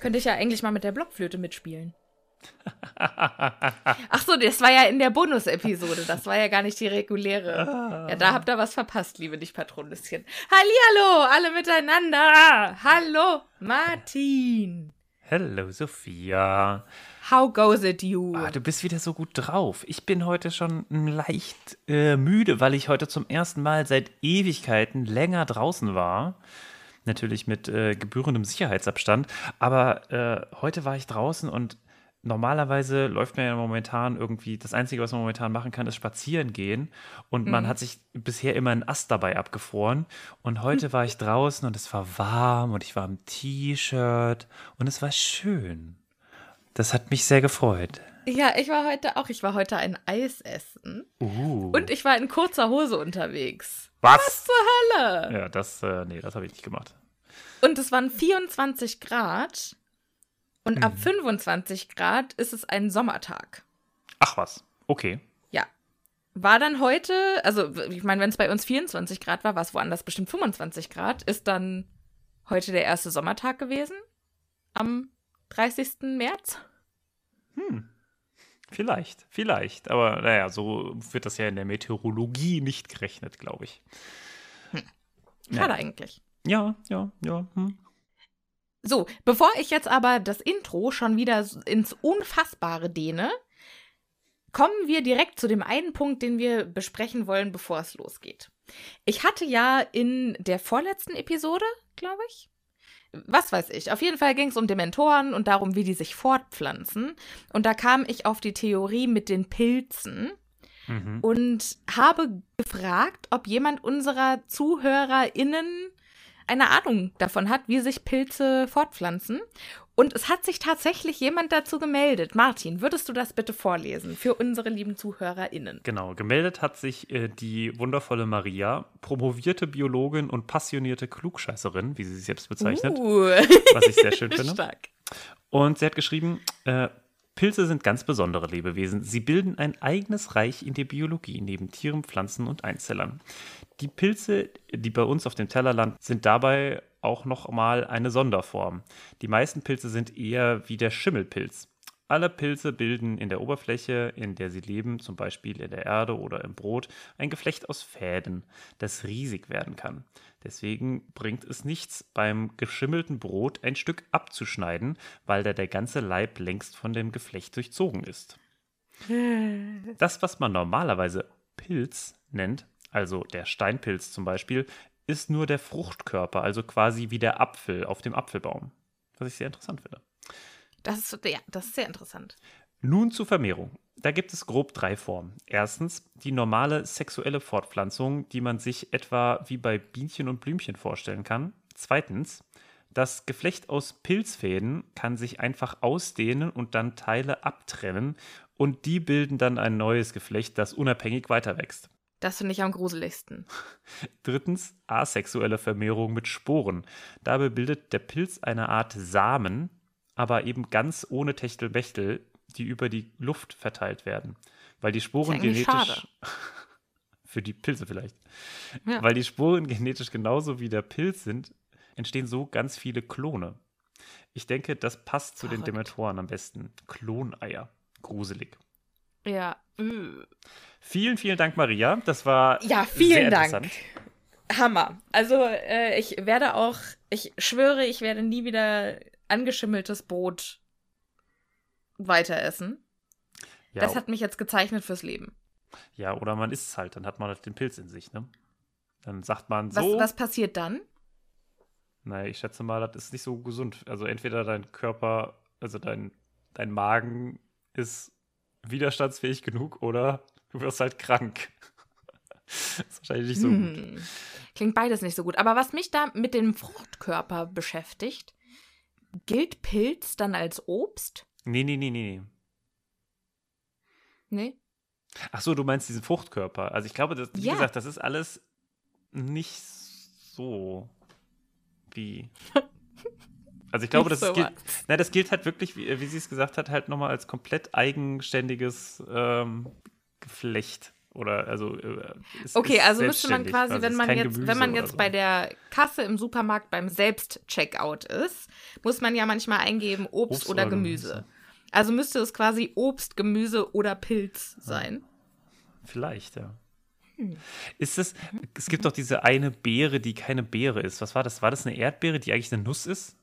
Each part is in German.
Könnte ich ja eigentlich mal mit der Blockflöte mitspielen. Ach so, das war ja in der Bonus-Episode. Das war ja gar nicht die reguläre. Ja, da habt ihr was verpasst, liebe Nicht-Patronüschen. Hallihallo, alle miteinander. Hallo, Martin. Hallo, Sophia. How goes it you? Ah, du bist wieder so gut drauf. Ich bin heute schon leicht äh, müde, weil ich heute zum ersten Mal seit Ewigkeiten länger draußen war natürlich mit äh, gebührendem Sicherheitsabstand. Aber äh, heute war ich draußen und normalerweise läuft man ja momentan irgendwie, das Einzige, was man momentan machen kann, ist spazieren gehen. Und mhm. man hat sich bisher immer einen Ast dabei abgefroren. Und heute mhm. war ich draußen und es war warm und ich war im T-Shirt und es war schön. Das hat mich sehr gefreut. Ja, ich war heute auch. Ich war heute ein Eis essen. Uh. Und ich war in kurzer Hose unterwegs. Was? Was zur Hölle? Ja, das, äh, nee, das habe ich nicht gemacht. Und es waren 24 Grad. Und mhm. ab 25 Grad ist es ein Sommertag. Ach was, okay. Ja. War dann heute, also ich meine, wenn es bei uns 24 Grad war, war es woanders bestimmt 25 Grad, ist dann heute der erste Sommertag gewesen? Am 30. März? Hm. Vielleicht, vielleicht. Aber naja, so wird das ja in der Meteorologie nicht gerechnet, glaube ich. Hm. Schade ja. eigentlich. Ja, ja, ja. Hm. So, bevor ich jetzt aber das Intro schon wieder ins Unfassbare dehne, kommen wir direkt zu dem einen Punkt, den wir besprechen wollen, bevor es losgeht. Ich hatte ja in der vorletzten Episode, glaube ich, was weiß ich. Auf jeden Fall ging es um Dementoren und darum, wie die sich fortpflanzen. Und da kam ich auf die Theorie mit den Pilzen mhm. und habe gefragt, ob jemand unserer ZuhörerInnen eine Ahnung davon hat, wie sich Pilze fortpflanzen. Und es hat sich tatsächlich jemand dazu gemeldet. Martin, würdest du das bitte vorlesen für unsere lieben ZuhörerInnen? Genau, gemeldet hat sich äh, die wundervolle Maria, promovierte Biologin und passionierte Klugscheißerin, wie sie sich selbst bezeichnet. Uh. Was ich sehr schön finde. Stark. Und sie hat geschrieben, äh, Pilze sind ganz besondere Lebewesen. Sie bilden ein eigenes Reich in der Biologie, neben Tieren, Pflanzen und Einzellern. Die Pilze, die bei uns auf dem Teller landen, sind dabei auch noch mal eine Sonderform. Die meisten Pilze sind eher wie der Schimmelpilz. Alle Pilze bilden in der Oberfläche, in der sie leben, zum Beispiel in der Erde oder im Brot, ein Geflecht aus Fäden, das riesig werden kann. Deswegen bringt es nichts, beim geschimmelten Brot ein Stück abzuschneiden, weil da der ganze Leib längst von dem Geflecht durchzogen ist. Das, was man normalerweise Pilz nennt, also der Steinpilz zum Beispiel, ist nur der Fruchtkörper, also quasi wie der Apfel auf dem Apfelbaum. Was ich sehr interessant finde. Das ist, ja, das ist sehr interessant. Nun zur Vermehrung. Da gibt es grob drei Formen. Erstens die normale sexuelle Fortpflanzung, die man sich etwa wie bei Bienchen und Blümchen vorstellen kann. Zweitens, das Geflecht aus Pilzfäden kann sich einfach ausdehnen und dann Teile abtrennen und die bilden dann ein neues Geflecht, das unabhängig weiter wächst. Das finde ich am gruseligsten. Drittens, asexuelle Vermehrung mit Sporen. Dabei bildet der Pilz eine Art Samen, aber eben ganz ohne Techtelmechtel, die über die Luft verteilt werden. Weil die Sporen genetisch. für die Pilze vielleicht. Ja. Weil die Sporen genetisch genauso wie der Pilz sind, entstehen so ganz viele Klone. Ich denke, das passt zu Verrückt. den Dementoren am besten. Kloneier. Gruselig. Ja. Vielen, vielen Dank, Maria. Das war ja vielen Dank. Hammer. Also äh, ich werde auch, ich schwöre, ich werde nie wieder angeschimmeltes Brot weiter essen. Ja, das hat mich jetzt gezeichnet fürs Leben. Ja, oder man isst es halt, dann hat man halt den Pilz in sich, ne? Dann sagt man so. Was, was passiert dann? Naja, ich schätze mal, das ist nicht so gesund. Also entweder dein Körper, also dein, dein Magen ist widerstandsfähig genug oder du wirst halt krank. das ist wahrscheinlich nicht so hm. gut. Klingt beides nicht so gut. Aber was mich da mit dem Fruchtkörper beschäftigt, gilt Pilz dann als Obst? Nee, nee, nee, nee. Nee? Ach so, du meinst diesen Fruchtkörper. Also ich glaube, das, wie ja. gesagt, das ist alles nicht so wie. Also ich glaube, das, so gilt, na, das gilt halt wirklich, wie, wie sie es gesagt hat, halt nochmal als komplett eigenständiges ähm, Geflecht. Oder also äh, ist, Okay, ist also müsste man quasi, also wenn man jetzt, Gemüse wenn man jetzt so. bei der Kasse im Supermarkt beim Selbstcheckout ist, muss man ja manchmal eingeben Obst, Obst oder, oder Gemüse. Gemüse. Also müsste es quasi Obst, Gemüse oder Pilz sein. Vielleicht, ja. Hm. Ist es, es gibt doch diese eine Beere, die keine Beere ist. Was war das? War das eine Erdbeere, die eigentlich eine Nuss ist?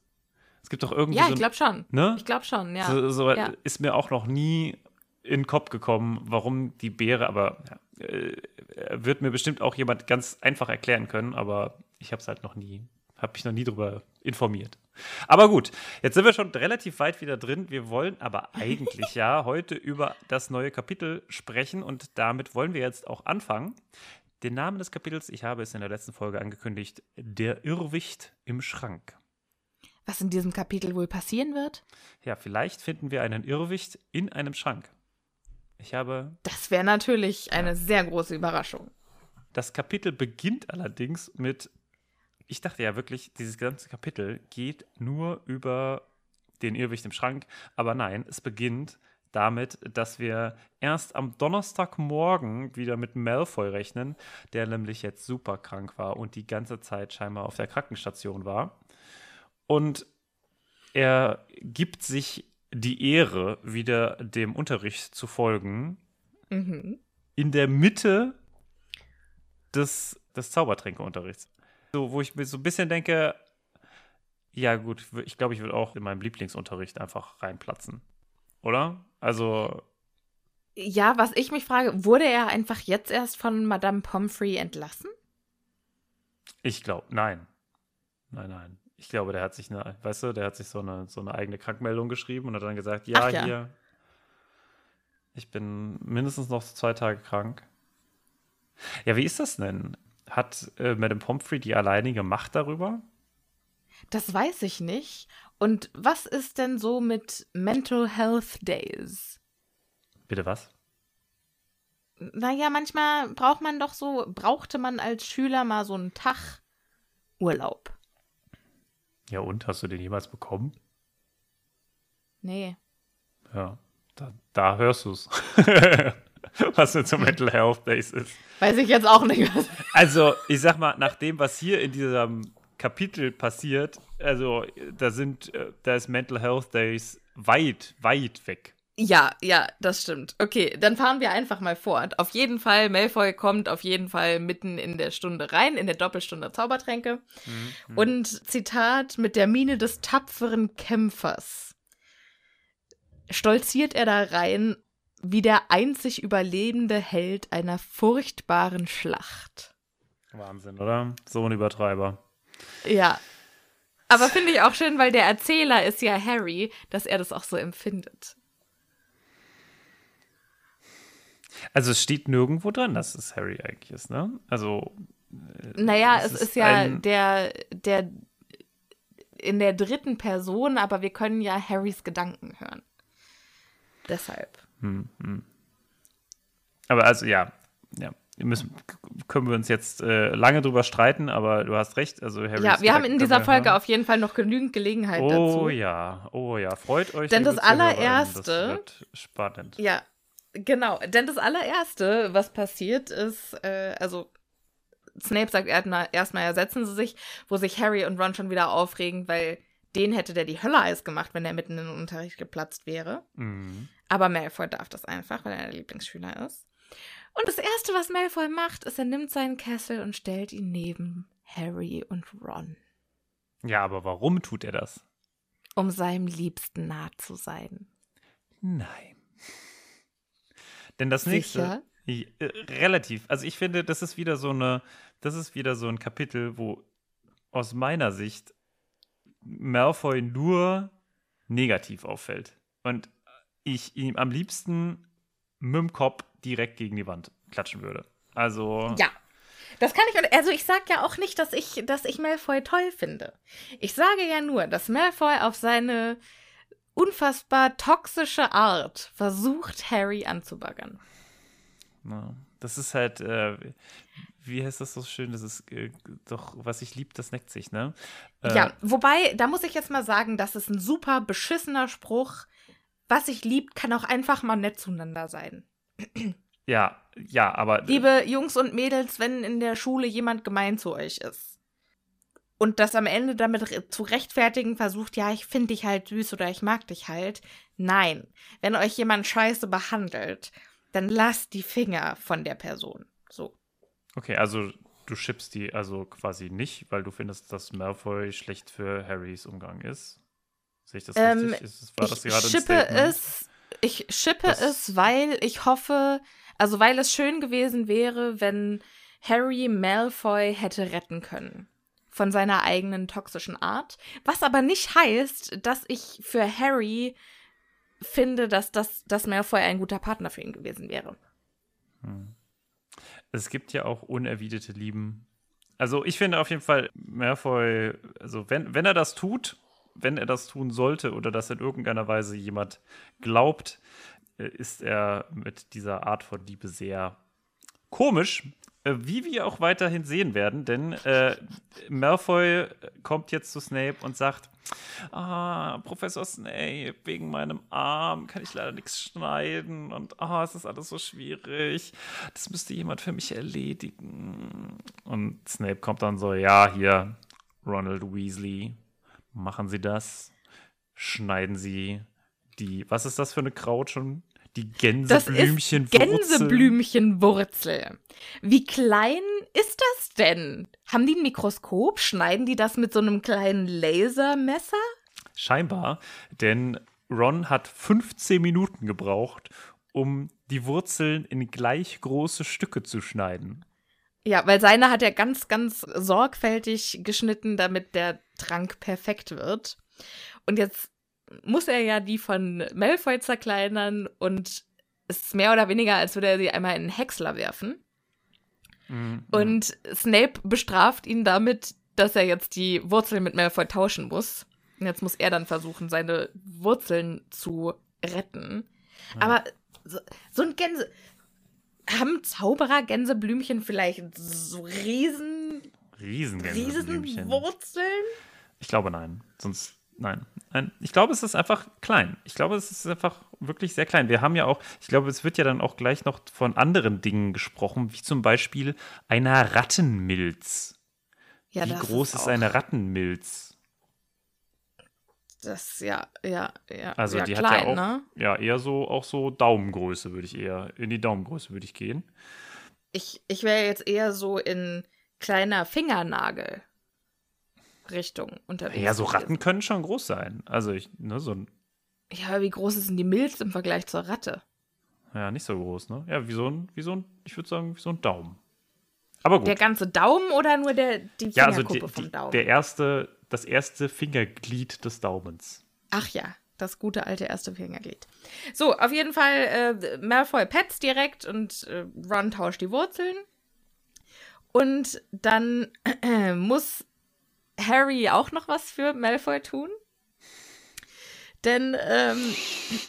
Es gibt doch irgendwie. Ja, so ich glaube schon. Ne? Ich glaube schon, ja. So, so ja. ist mir auch noch nie in den Kopf gekommen, warum die Beere, aber äh, wird mir bestimmt auch jemand ganz einfach erklären können, aber ich habe es halt noch nie, habe mich noch nie drüber informiert. Aber gut, jetzt sind wir schon relativ weit wieder drin. Wir wollen aber eigentlich ja heute über das neue Kapitel sprechen und damit wollen wir jetzt auch anfangen. Den Namen des Kapitels, ich habe es in der letzten Folge angekündigt, der Irrwicht im Schrank. Was in diesem Kapitel wohl passieren wird? Ja, vielleicht finden wir einen Irrwicht in einem Schrank. Ich habe. Das wäre natürlich eine ja. sehr große Überraschung. Das Kapitel beginnt allerdings mit. Ich dachte ja wirklich, dieses ganze Kapitel geht nur über den Irrwicht im Schrank. Aber nein, es beginnt damit, dass wir erst am Donnerstagmorgen wieder mit Malfoy rechnen, der nämlich jetzt super krank war und die ganze Zeit scheinbar auf der Krankenstation war. Und er gibt sich die Ehre, wieder dem Unterricht zu folgen, mhm. in der Mitte des, des Zaubertränkeunterrichts. So, wo ich mir so ein bisschen denke, ja gut, ich glaube, ich würde auch in meinem Lieblingsunterricht einfach reinplatzen. Oder? Also. Ja, was ich mich frage, wurde er einfach jetzt erst von Madame Pomfrey entlassen? Ich glaube, nein. Nein, nein. Ich glaube, der hat sich eine, weißt du, der hat sich so eine, so eine eigene Krankmeldung geschrieben und hat dann gesagt, ja, ja. hier, ich bin mindestens noch zwei Tage krank. Ja, wie ist das denn? Hat äh, Madame Pomfrey die alleinige Macht darüber? Das weiß ich nicht. Und was ist denn so mit Mental Health Days? Bitte was? Naja, manchmal braucht man doch so, brauchte man als Schüler mal so einen Tag Urlaub. Ja, und hast du den jemals bekommen? Nee. Ja, da, da hörst du es. was jetzt so Mental Health Days ist. Weiß ich jetzt auch nicht. also, ich sag mal, nach dem, was hier in diesem Kapitel passiert, also da sind, äh, da ist Mental Health Days weit, weit weg. Ja, ja, das stimmt. Okay, dann fahren wir einfach mal fort. Auf jeden Fall, Malfoy kommt auf jeden Fall mitten in der Stunde rein, in der Doppelstunde Zaubertränke. Mhm. Und Zitat, mit der Miene des tapferen Kämpfers stolziert er da rein wie der einzig überlebende Held einer furchtbaren Schlacht. Wahnsinn, oder? So ein Übertreiber. Ja. Aber finde ich auch schön, weil der Erzähler ist ja Harry, dass er das auch so empfindet. Also es steht nirgendwo dran, dass es Harry eigentlich ist, ne? Also. Äh, naja, es, es ist, ja der, der in der dritten Person, aber wir können ja Harrys Gedanken hören. Deshalb. Hm, hm. Aber also ja, ja. Müssen, können wir uns jetzt äh, lange drüber streiten, aber du hast recht. Also Harrys ja, wir haben in dieser Folge auf jeden Fall noch genügend Gelegenheit oh, dazu. Oh ja, oh ja, freut euch. Denn das allererste. Das wird spannend. Ja, Genau, denn das allererste, was passiert, ist, äh, also Snape sagt erstmal, ersetzen sie sich, wo sich Harry und Ron schon wieder aufregen, weil den hätte der die Hölle Eis gemacht, wenn er mitten in den Unterricht geplatzt wäre. Mhm. Aber Malfoy darf das einfach, weil er der Lieblingsschüler ist. Und das Erste, was Malfoy macht, ist, er nimmt seinen Kessel und stellt ihn neben Harry und Ron. Ja, aber warum tut er das? um seinem Liebsten nah zu sein. Nein. Denn das nächste. Sicher? Äh, relativ. Also ich finde, das ist wieder so eine, das ist wieder so ein Kapitel, wo aus meiner Sicht Malfoy nur negativ auffällt. Und ich ihm am liebsten mit dem Kopf direkt gegen die Wand klatschen würde. Also. Ja. Das kann ich, also ich sage ja auch nicht, dass ich, dass ich Malfoy toll finde. Ich sage ja nur, dass Malfoy auf seine unfassbar toxische Art versucht, Harry anzubaggern. No. Das ist halt, äh, wie heißt das so schön? Das ist äh, doch, was ich lieb, das neckt sich, ne? Äh, ja, wobei, da muss ich jetzt mal sagen, das ist ein super beschissener Spruch. Was ich liebt, kann auch einfach mal nett zueinander sein. Ja, ja, aber. Liebe Jungs und Mädels, wenn in der Schule jemand gemein zu euch ist und das am Ende damit zu rechtfertigen versucht, ja, ich finde dich halt süß oder ich mag dich halt. Nein, wenn euch jemand scheiße behandelt, dann lasst die Finger von der Person. So. Okay, also du schippst die also quasi nicht, weil du findest, dass Malfoy schlecht für Harrys Umgang ist. Sehe ich das ähm, richtig? Ist, war das ich gerade schippe es, ich schippe es, weil ich hoffe, also weil es schön gewesen wäre, wenn Harry Malfoy hätte retten können von seiner eigenen toxischen Art. Was aber nicht heißt, dass ich für Harry finde, dass das dass Malfoy ein guter Partner für ihn gewesen wäre. Hm. Es gibt ja auch unerwiderte Lieben. Also ich finde auf jeden Fall Malfoy, also wenn, wenn er das tut, wenn er das tun sollte oder dass in irgendeiner Weise jemand glaubt, äh, ist er mit dieser Art von Liebe sehr komisch, wie wir auch weiterhin sehen werden, denn äh, Malfoy kommt jetzt zu Snape und sagt, ah, Professor Snape, wegen meinem Arm kann ich leider nichts schneiden und ah, es ist alles so schwierig. Das müsste jemand für mich erledigen. Und Snape kommt dann so, ja, hier, Ronald Weasley, machen Sie das, schneiden Sie die, was ist das für eine Kraut schon? Die Gänseblümchenwurzel. Gänseblümchenwurzel. Wie klein ist das denn? Haben die ein Mikroskop? Schneiden die das mit so einem kleinen Lasermesser? Scheinbar, denn Ron hat 15 Minuten gebraucht, um die Wurzeln in gleich große Stücke zu schneiden. Ja, weil seine hat er ganz, ganz sorgfältig geschnitten, damit der Trank perfekt wird. Und jetzt muss er ja die von Malfoy zerkleinern und es ist mehr oder weniger, als würde er sie einmal in einen Häcksler werfen. Mhm. Und Snape bestraft ihn damit, dass er jetzt die Wurzeln mit Malfoy tauschen muss. Und jetzt muss er dann versuchen, seine Wurzeln zu retten. Ja. Aber so, so, ein Gänse. Haben Zauberer Gänseblümchen vielleicht so riesen. Riesengänseblümchen. Riesenwurzeln? Ich glaube nein. Sonst nein. nein. Ich glaube, es ist einfach klein. Ich glaube, es ist einfach wirklich sehr klein. Wir haben ja auch, ich glaube, es wird ja dann auch gleich noch von anderen Dingen gesprochen, wie zum Beispiel einer Rattenmilz. Ja, wie groß ist, ist eine Rattenmilz? Das ja, ja, ja. Also ja, die klein, hat ja auch, ne? ja eher so auch so Daumengröße würde ich eher in die Daumengröße würde ich gehen. Ich ich wäre jetzt eher so in kleiner Fingernagel Richtung unterwegs. Ja, so Ratten können schon groß sein. Also ich, ne, so ein. Ja, aber wie groß ist denn die Milz im Vergleich zur Ratte? Ja, nicht so groß, ne? Ja, wie so ein, wie so ein, ich würde sagen, wie so ein Daumen. Aber gut. Der ganze Daumen oder nur der, die ja, also die, vom Daumen? Der erste, das erste Fingerglied des Daumens. Ach ja, das gute alte erste Fingerglied. So, auf jeden Fall, äh, Malfoy petzt direkt und äh, Ron tauscht die Wurzeln. Und dann äh, muss Harry auch noch was für Malfoy tun? Denn ähm,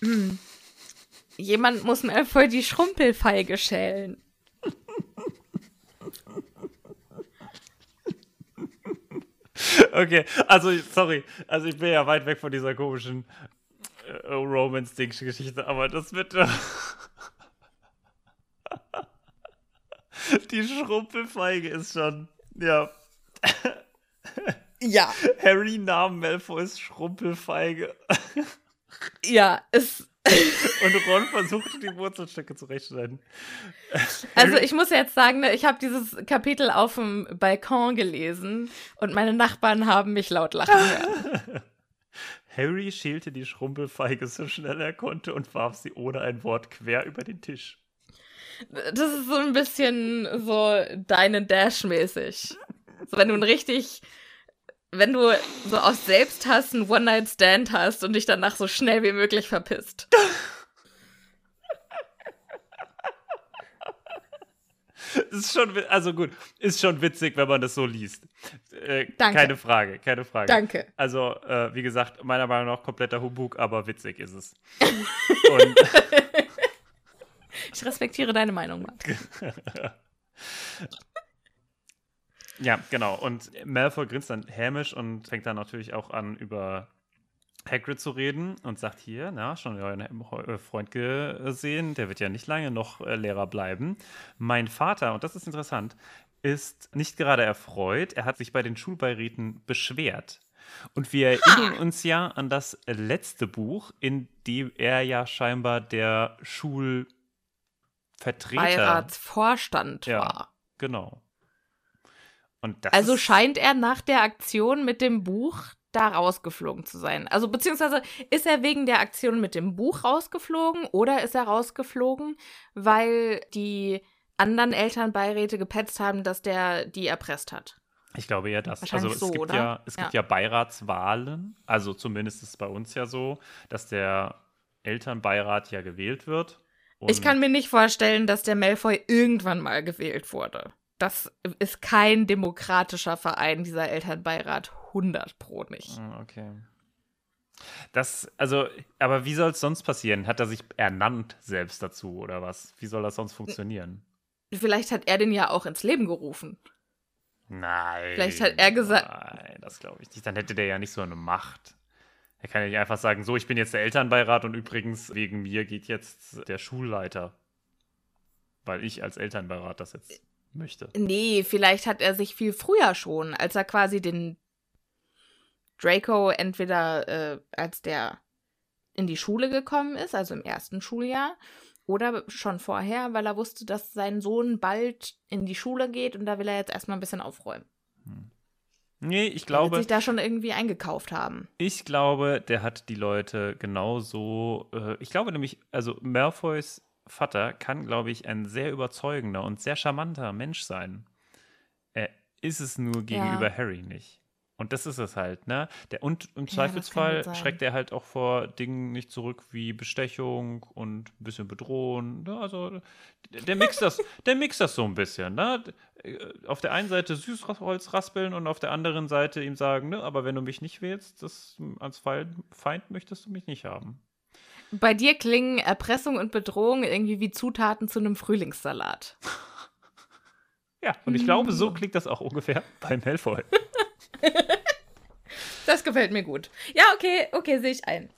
jemand muss Malfoy die Schrumpelfeige schälen. Okay, also sorry, also ich bin ja weit weg von dieser komischen äh, Romance-Ding-Geschichte, aber das wird äh, die Schrumpelfeige ist schon, ja. Ja. Harry nahm Malfoys Schrumpelfeige. Ja, es. Und Ron versuchte die Wurzelstücke zurechtschneiden. Also ich muss jetzt sagen, ne, ich habe dieses Kapitel auf dem Balkon gelesen und meine Nachbarn haben mich laut lachen hören. Harry schälte die Schrumpelfeige so schnell er konnte und warf sie ohne ein Wort quer über den Tisch. Das ist so ein bisschen so deine Dash-mäßig. So, wenn du ein richtig, wenn du so aus Selbsthass einen One-Night-Stand hast und dich danach so schnell wie möglich verpisst. ist schon, also gut, ist schon witzig, wenn man das so liest. Äh, Danke. Keine Frage, keine Frage. Danke. Also, äh, wie gesagt, meiner Meinung nach kompletter Humbug, aber witzig ist es. Ich respektiere deine Meinung, Matt. ja, genau. Und Malfoy grinst dann hämisch und fängt dann natürlich auch an, über Hagrid zu reden und sagt hier, na, schon euren äh, Freund gesehen, der wird ja nicht lange noch äh, Lehrer bleiben. Mein Vater, und das ist interessant, ist nicht gerade erfreut, er hat sich bei den Schulbeiräten beschwert. Und wir erinnern uns ja an das letzte Buch, in dem er ja scheinbar der Schulvertreter, Beiratsvorstand ja, war. Genau. Also scheint er nach der Aktion mit dem Buch da rausgeflogen zu sein. Also beziehungsweise ist er wegen der Aktion mit dem Buch rausgeflogen oder ist er rausgeflogen, weil die anderen Elternbeiräte gepetzt haben, dass der die erpresst hat? Ich glaube eher das. Also es so, gibt ja, es gibt ja. ja Beiratswahlen. Also zumindest ist es bei uns ja so, dass der Elternbeirat ja gewählt wird. ich kann mir nicht vorstellen, dass der Malfoy irgendwann mal gewählt wurde. Das ist kein demokratischer Verein, dieser Elternbeirat. 100 Pro nicht. Ah, okay. Das, also, aber wie soll es sonst passieren? Hat er sich ernannt selbst dazu oder was? Wie soll das sonst funktionieren? Vielleicht hat er den ja auch ins Leben gerufen. Nein. Vielleicht hat er gesagt. Nein, das glaube ich nicht. Dann hätte der ja nicht so eine Macht. Er kann ja nicht einfach sagen, so, ich bin jetzt der Elternbeirat und übrigens wegen mir geht jetzt der Schulleiter. Weil ich als Elternbeirat das jetzt möchte. Nee, vielleicht hat er sich viel früher schon, als er quasi den Draco entweder äh, als der in die Schule gekommen ist, also im ersten Schuljahr, oder schon vorher, weil er wusste, dass sein Sohn bald in die Schule geht und da will er jetzt erstmal ein bisschen aufräumen. Hm. Nee, ich glaube. Wird sich da schon irgendwie eingekauft haben. Ich glaube, der hat die Leute genauso. Äh, ich glaube nämlich, also Malfoys Vater kann, glaube ich, ein sehr überzeugender und sehr charmanter Mensch sein. Er ist es nur gegenüber ja. Harry nicht. Und das ist es halt, ne? Der, und im Zweifelsfall ja, schreckt er halt auch vor Dingen nicht zurück wie Bestechung und ein bisschen bedrohen. Ne? Also der mixt das, der mixt das so ein bisschen, ne? Auf der einen Seite Süßholz raspeln und auf der anderen Seite ihm sagen, ne, aber wenn du mich nicht wählst, das als Feind möchtest du mich nicht haben. Bei dir klingen Erpressung und Bedrohung irgendwie wie Zutaten zu einem Frühlingssalat. ja, und ich glaube, so klingt das auch ungefähr beim Malfoy. das gefällt mir gut. Ja, okay, okay, sehe ich ein.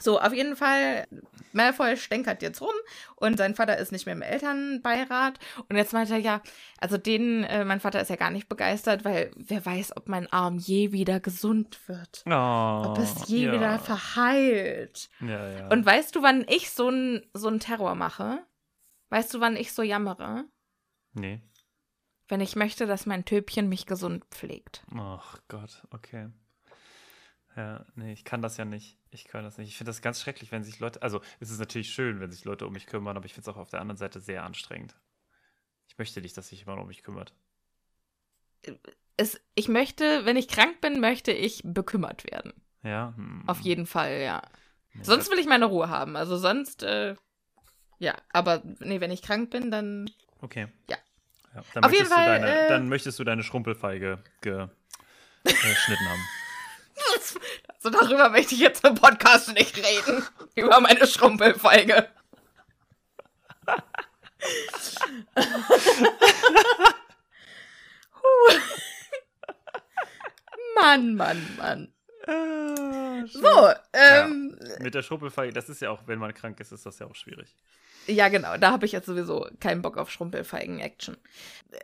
So, auf jeden Fall, Malfoy stänkert jetzt rum und sein Vater ist nicht mehr im Elternbeirat. Und jetzt meint er, ja, also den, äh, mein Vater ist ja gar nicht begeistert, weil wer weiß, ob mein Arm je wieder gesund wird. Oh, ob es je ja. wieder verheilt. Ja, ja. Und weißt du, wann ich so einen so Terror mache? Weißt du, wann ich so jammere? Nee wenn ich möchte, dass mein Töpchen mich gesund pflegt. Ach Gott, okay. Ja, nee, ich kann das ja nicht. Ich kann das nicht. Ich finde das ganz schrecklich, wenn sich Leute, also es ist natürlich schön, wenn sich Leute um mich kümmern, aber ich finde es auch auf der anderen Seite sehr anstrengend. Ich möchte nicht, dass sich jemand um mich kümmert. Es, ich möchte, wenn ich krank bin, möchte ich bekümmert werden. Ja. Hm. Auf jeden Fall, ja. Nee, sonst will ich meine Ruhe haben. Also sonst, äh, ja, aber nee, wenn ich krank bin, dann. Okay. Ja. Ja, dann, Auf jeden Fall, deine, äh, dann möchtest du deine Schrumpelfeige geschnitten haben. Also darüber möchte ich jetzt im Podcast nicht reden. Über meine Schrumpelfeige. Mann, Mann, Mann. Ah, so, ähm, ja, mit der Schrumpelfeige, das ist ja auch, wenn man krank ist, ist das ja auch schwierig. Ja, genau. Da habe ich jetzt sowieso keinen Bock auf Schrumpelfeigen-Action.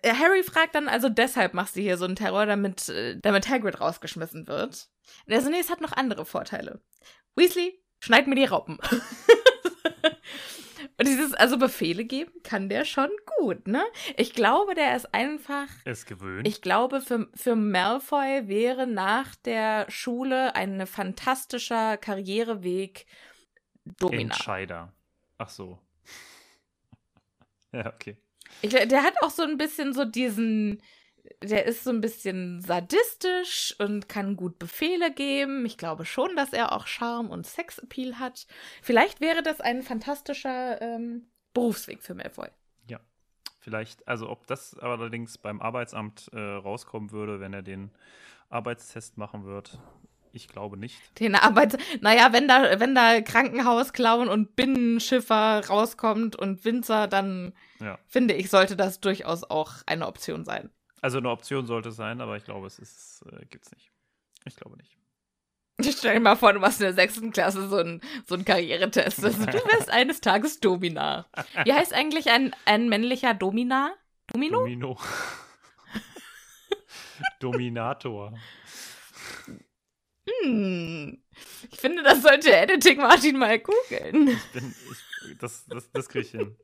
Äh, Harry fragt dann also, deshalb machst du hier so einen Terror, damit, äh, damit Hagrid rausgeschmissen wird. Und er so, nee, es hat noch andere Vorteile. Weasley, schneid mir die Raupen. Und dieses, also Befehle geben, kann der schon gut, ne? Ich glaube, der ist einfach. Ist gewöhnt. Ich glaube, für, für Malfoy wäre nach der Schule ein fantastischer Karriereweg Domina. Entscheider. Ach so. ja, okay. Ich, der hat auch so ein bisschen so diesen, der ist so ein bisschen sadistisch und kann gut Befehle geben. Ich glaube schon, dass er auch Charme und Sexappeal hat. Vielleicht wäre das ein fantastischer ähm, Berufsweg für Malfoy. Ja, vielleicht. Also ob das allerdings beim Arbeitsamt äh, rauskommen würde, wenn er den Arbeitstest machen wird, ich glaube nicht. Den Arbeits naja, wenn da, wenn da Krankenhausklauen und Binnenschiffer rauskommt und Winzer, dann ja. finde ich, sollte das durchaus auch eine Option sein. Also eine Option sollte es sein, aber ich glaube, es ist, äh, gibt's nicht. Ich glaube nicht. Ich stell dir mal vor, du machst in der sechsten Klasse so einen so Karrieretest. Also, du wirst eines Tages Domina. Wie heißt eigentlich ein, ein männlicher Domina? Domino? Domino. Dominator. Hm. Ich finde, das sollte Editing Martin mal googeln. Ich bin, ich, das, das, das kriege ich hin.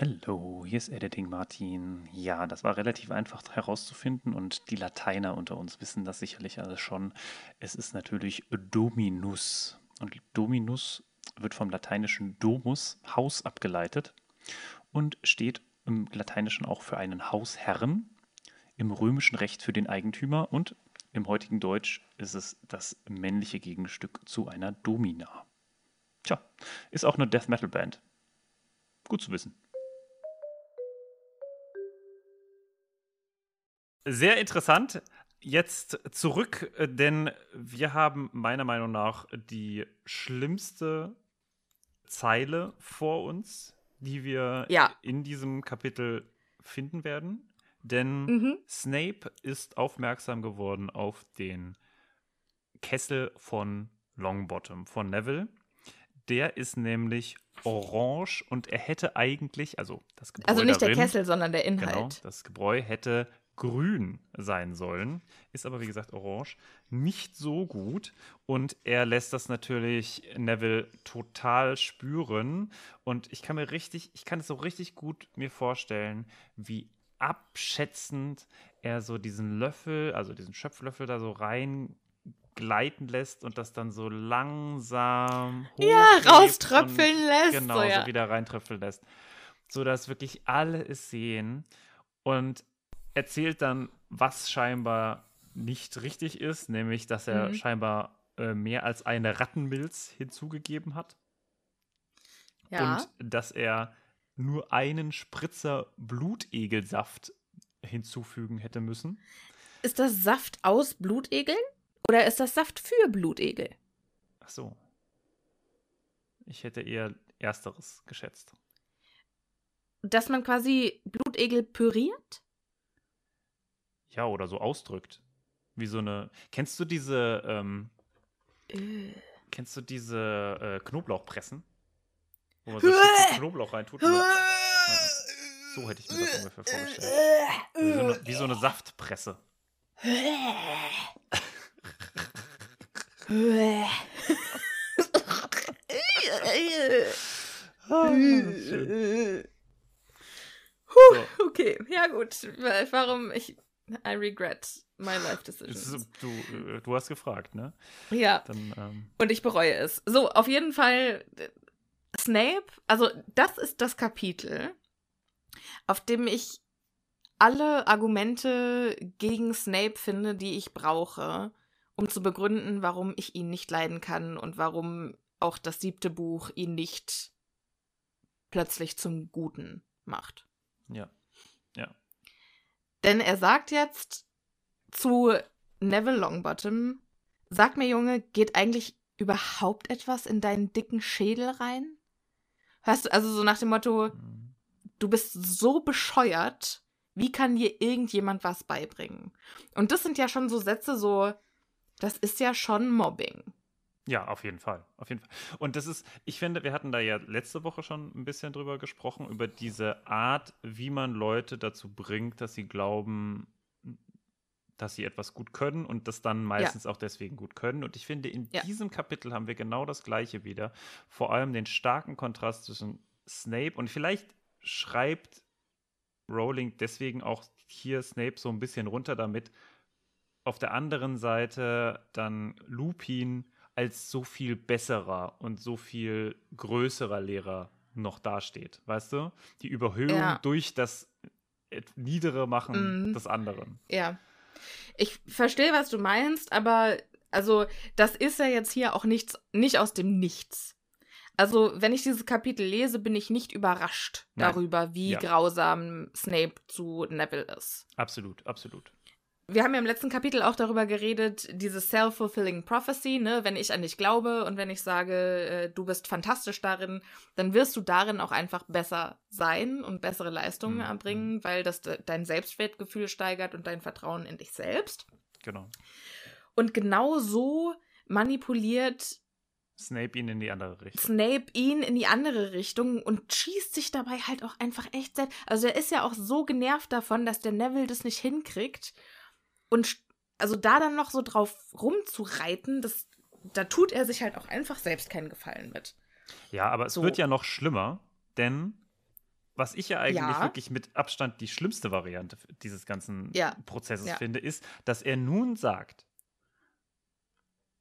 Hallo, hier ist Editing Martin. Ja, das war relativ einfach herauszufinden und die Lateiner unter uns wissen das sicherlich alles schon. Es ist natürlich Dominus. Und Dominus wird vom lateinischen Domus, Haus, abgeleitet und steht im Lateinischen auch für einen Hausherrn, im römischen Recht für den Eigentümer und im heutigen Deutsch ist es das männliche Gegenstück zu einer Domina. Tja, ist auch eine Death Metal Band. Gut zu wissen. Sehr interessant. Jetzt zurück, denn wir haben meiner Meinung nach die schlimmste Zeile vor uns die wir ja. in diesem Kapitel finden werden. Denn mhm. Snape ist aufmerksam geworden auf den Kessel von Longbottom, von Neville. Der ist nämlich orange und er hätte eigentlich, also das Gebräu Also nicht darin, der Kessel, sondern der Inhalt. Genau, das Gebräu hätte grün sein sollen, ist aber wie gesagt orange, nicht so gut. Und er lässt das natürlich Neville total spüren. Und ich kann mir richtig, ich kann es so richtig gut mir vorstellen, wie abschätzend er so diesen Löffel, also diesen Schöpflöffel da so rein gleiten lässt und das dann so langsam ja rauströpfeln lässt genau so, ja. wieder reintröpfeln lässt. So dass wirklich alle es sehen. Und erzählt dann, was scheinbar nicht richtig ist, nämlich, dass er mhm. scheinbar äh, mehr als eine Rattenmilz hinzugegeben hat. Ja. Und dass er nur einen Spritzer Blutegelsaft hinzufügen hätte müssen. Ist das Saft aus Blutegeln oder ist das Saft für Blutegel? Ach so. Ich hätte eher ersteres geschätzt. Dass man quasi Blutegel püriert? Ja, oder so ausdrückt. Wie so eine. Kennst du diese, ähm, äh. kennst du diese äh, Knoblauchpressen? Wo man so ein Knoblauch reintut. Ja, so hätte ich mir das ungefähr vorgestellt. Wie so eine, wie so eine Saftpresse. so. Okay, ja gut. Warum ich I regret my life decisions. Du, äh, du hast gefragt, ne? Ja. Dann, ähm... Und ich bereue es. So, auf jeden Fall, Snape, also das ist das Kapitel, auf dem ich alle Argumente gegen Snape finde, die ich brauche, um zu begründen, warum ich ihn nicht leiden kann und warum auch das siebte Buch ihn nicht plötzlich zum Guten macht. Ja. Ja. Denn er sagt jetzt zu Neville Longbottom, sag mir, Junge, geht eigentlich überhaupt etwas in deinen dicken Schädel rein? Hörst du, also so nach dem Motto, du bist so bescheuert, wie kann dir irgendjemand was beibringen? Und das sind ja schon so Sätze, so, das ist ja schon Mobbing. Ja, auf jeden Fall. Auf jeden Fall. Und das ist, ich finde, wir hatten da ja letzte Woche schon ein bisschen drüber gesprochen, über diese Art, wie man Leute dazu bringt, dass sie glauben, dass sie etwas gut können und das dann meistens ja. auch deswegen gut können. Und ich finde, in ja. diesem Kapitel haben wir genau das Gleiche wieder. Vor allem den starken Kontrast zwischen Snape und vielleicht schreibt Rowling deswegen auch hier Snape so ein bisschen runter, damit auf der anderen Seite dann Lupin als so viel besserer und so viel größerer Lehrer noch dasteht, weißt du? Die Überhöhung ja. durch das Niedere machen mhm. des anderen. Ja. Ich verstehe, was du meinst, aber also das ist ja jetzt hier auch nichts, nicht aus dem Nichts. Also, wenn ich dieses Kapitel lese, bin ich nicht überrascht Nein. darüber, wie ja. grausam Snape zu Neville ist. Absolut, absolut wir haben ja im letzten Kapitel auch darüber geredet, diese self-fulfilling prophecy, ne? Wenn ich an dich glaube und wenn ich sage, äh, du bist fantastisch darin, dann wirst du darin auch einfach besser sein und bessere Leistungen mhm. erbringen, mhm. weil das dein Selbstwertgefühl steigert und dein Vertrauen in dich selbst. Genau. Und genau so manipuliert Snape ihn in die andere Richtung. Snape ihn in die andere Richtung und schießt sich dabei halt auch einfach echt sehr. Also er ist ja auch so genervt davon, dass der Neville das nicht hinkriegt und also da dann noch so drauf rumzureiten, das, da tut er sich halt auch einfach selbst keinen Gefallen mit. Ja, aber es so. wird ja noch schlimmer, denn was ich ja eigentlich ja. wirklich mit Abstand die schlimmste Variante dieses ganzen ja. Prozesses ja. finde, ist, dass er nun sagt,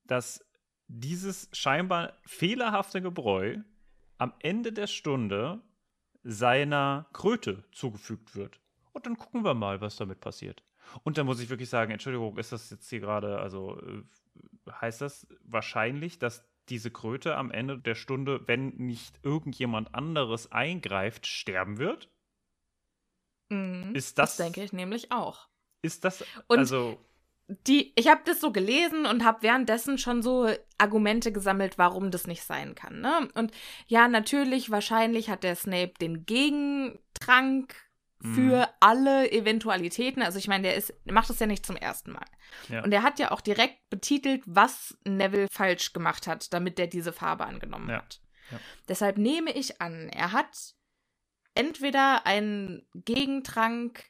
dass dieses scheinbar fehlerhafte Gebräu am Ende der Stunde seiner Kröte zugefügt wird. Und dann gucken wir mal, was damit passiert. Und da muss ich wirklich sagen, Entschuldigung, ist das jetzt hier gerade, also äh, heißt das wahrscheinlich, dass diese Kröte am Ende der Stunde, wenn nicht irgendjemand anderes eingreift, sterben wird? Mhm, ist das, das denke ich nämlich auch. Ist das Und also die ich habe das so gelesen und habe währenddessen schon so Argumente gesammelt, warum das nicht sein kann, ne? Und ja, natürlich wahrscheinlich hat der Snape den Gegentrank für mhm. alle Eventualitäten. Also ich meine, der ist, macht das ja nicht zum ersten Mal. Ja. Und er hat ja auch direkt betitelt, was Neville falsch gemacht hat, damit der diese Farbe angenommen ja. hat. Ja. Deshalb nehme ich an, er hat entweder einen Gegentrank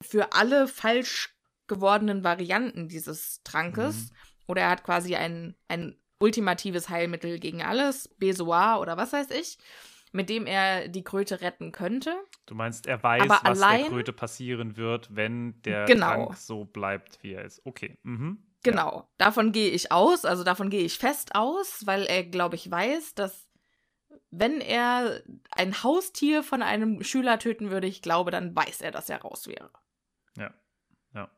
für alle falsch gewordenen Varianten dieses Trankes mhm. oder er hat quasi ein, ein ultimatives Heilmittel gegen alles, Besoir oder was weiß ich mit dem er die Kröte retten könnte. Du meinst, er weiß, Aber was allein, der Kröte passieren wird, wenn der genau. Trank so bleibt, wie er ist. Okay. Mhm. Genau. Ja. Davon gehe ich aus, also davon gehe ich fest aus, weil er, glaube ich, weiß, dass wenn er ein Haustier von einem Schüler töten würde, ich glaube, dann weiß er, dass er raus wäre. Ja. Ja.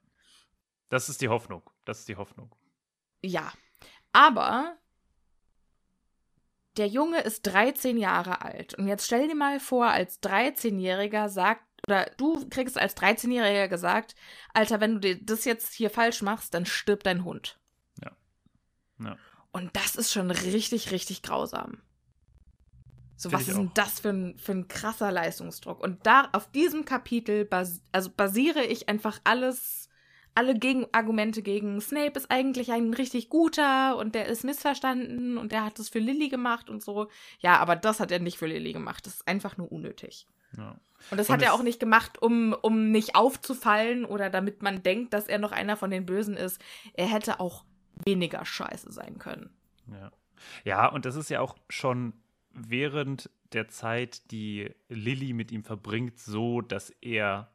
Das ist die Hoffnung. Das ist die Hoffnung. Ja. Aber der Junge ist 13 Jahre alt. Und jetzt stell dir mal vor, als 13-Jähriger sagt, oder du kriegst als 13-Jähriger gesagt, Alter, wenn du das jetzt hier falsch machst, dann stirbt dein Hund. Ja. ja. Und das ist schon richtig, richtig grausam. So, Find was ist denn das für ein, für ein krasser Leistungsdruck? Und da, auf diesem Kapitel, bas also basiere ich einfach alles alle Gegenargumente gegen Snape ist eigentlich ein richtig guter und der ist missverstanden und der hat das für Lilly gemacht und so. Ja, aber das hat er nicht für Lilly gemacht. Das ist einfach nur unnötig. Ja. Und das und hat er auch nicht gemacht, um, um nicht aufzufallen oder damit man denkt, dass er noch einer von den Bösen ist. Er hätte auch weniger scheiße sein können. Ja. Ja, und das ist ja auch schon während der Zeit, die Lilly mit ihm verbringt, so, dass er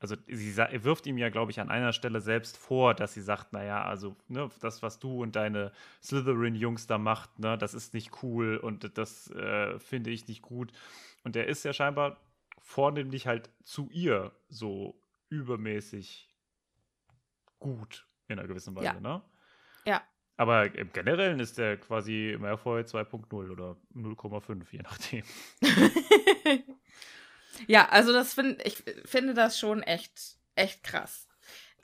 also sie wirft ihm ja, glaube ich, an einer Stelle selbst vor, dass sie sagt, naja, also ne, das, was du und deine Slytherin-Jungs da macht, ne, das ist nicht cool und das äh, finde ich nicht gut. Und er ist ja scheinbar vornehmlich halt zu ihr so übermäßig gut in einer gewissen Weise, ja. ne? Ja. Aber im Generellen ist er quasi Malfoy 2.0 oder 0,5, je nachdem. Ja, also das finde ich finde das schon echt echt krass.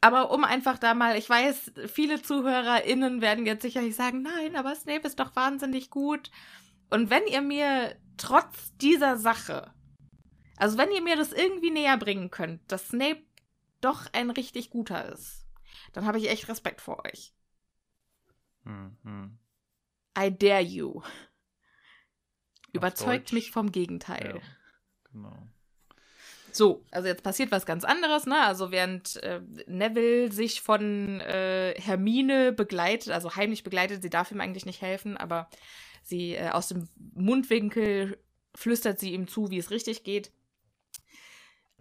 Aber um einfach da mal, ich weiß, viele ZuhörerInnen werden jetzt sicherlich sagen, nein, aber Snape ist doch wahnsinnig gut. Und wenn ihr mir trotz dieser Sache, also wenn ihr mir das irgendwie näher bringen könnt, dass Snape doch ein richtig guter ist, dann habe ich echt Respekt vor euch. Mhm. I dare you. Überzeugt mich vom Gegenteil. Ja, genau. So, also jetzt passiert was ganz anderes, ne? Also während äh, Neville sich von äh, Hermine begleitet, also heimlich begleitet, sie darf ihm eigentlich nicht helfen, aber sie äh, aus dem Mundwinkel flüstert sie ihm zu, wie es richtig geht.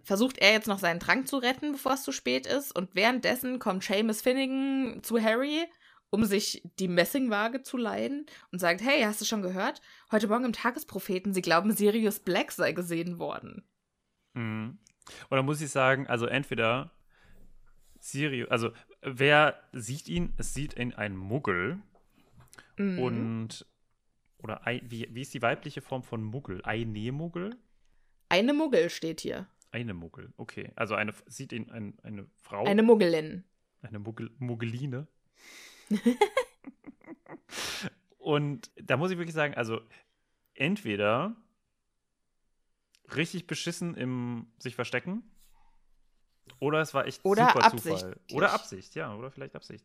Versucht er jetzt noch seinen Trank zu retten, bevor es zu spät ist. Und währenddessen kommt Seamus Finnegan zu Harry, um sich die Messingwaage zu leihen und sagt: Hey, hast du schon gehört? Heute Morgen im Tagespropheten, sie glauben, Sirius Black sei gesehen worden. Mhm. Und dann muss ich sagen, also entweder Sirius, also wer sieht ihn? Es sieht ihn ein Muggel. Mhm. Und, oder wie, wie ist die weibliche Form von Muggel? Eine Muggel? Eine Muggel steht hier. Eine Muggel, okay. Also eine, sieht ihn ein, eine Frau? Eine Muggelin. Eine Muggel, Muggeline. Und da muss ich wirklich sagen, also entweder richtig beschissen im sich verstecken. Oder es war echt oder super Absicht. Zufall. Oder Absicht, ja, oder vielleicht Absicht.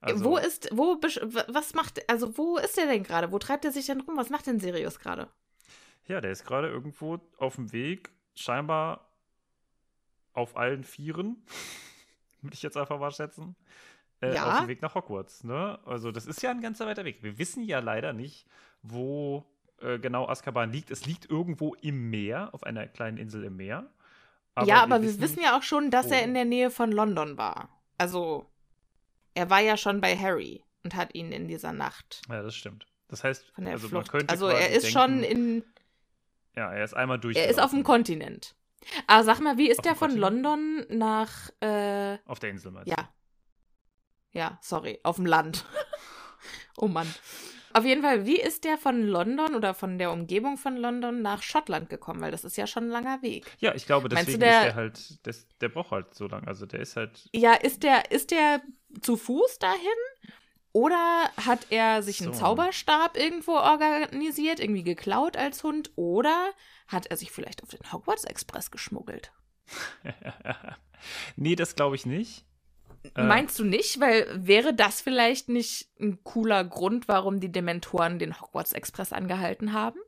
Also, wo ist, wo, was macht, also wo ist der denn gerade? Wo treibt er sich denn rum? Was macht denn Sirius gerade? Ja, der ist gerade irgendwo auf dem Weg, scheinbar auf allen Vieren, würde ich jetzt einfach mal schätzen, äh, ja. auf dem Weg nach Hogwarts. Ne? Also das ist ja ein ganzer weiter Weg. Wir wissen ja leider nicht, wo äh, genau Azkaban liegt. Es liegt irgendwo im Meer, auf einer kleinen Insel im Meer. Aber ja, aber wir wissen, ja auch schon, dass wo. er in der Nähe von London war. Also, er war ja schon bei Harry und hat ihn in dieser Nacht. Ja, das stimmt. Das heißt, also, Flucht. also er ist denken, schon in. Ja, er ist einmal durch. Er ist auf dem Kontinent. Aber sag mal, wie ist auf der von London nach. Äh, auf der Insel, meinst du? Ja. Ja, sorry, auf dem Land. oh Mann. Auf jeden Fall, wie ist der von London oder von der Umgebung von London nach Schottland gekommen? Weil das ist ja schon ein langer Weg. Ja, ich glaube, deswegen der, ist der halt, des, der braucht halt so lange. Also der ist halt. Ja, ist der, ist der zu Fuß dahin? Oder hat er sich so. einen Zauberstab irgendwo organisiert, irgendwie geklaut als Hund? Oder hat er sich vielleicht auf den Hogwarts Express geschmuggelt? nee, das glaube ich nicht. Äh, Meinst du nicht? Weil wäre das vielleicht nicht ein cooler Grund, warum die Dementoren den Hogwarts Express angehalten haben?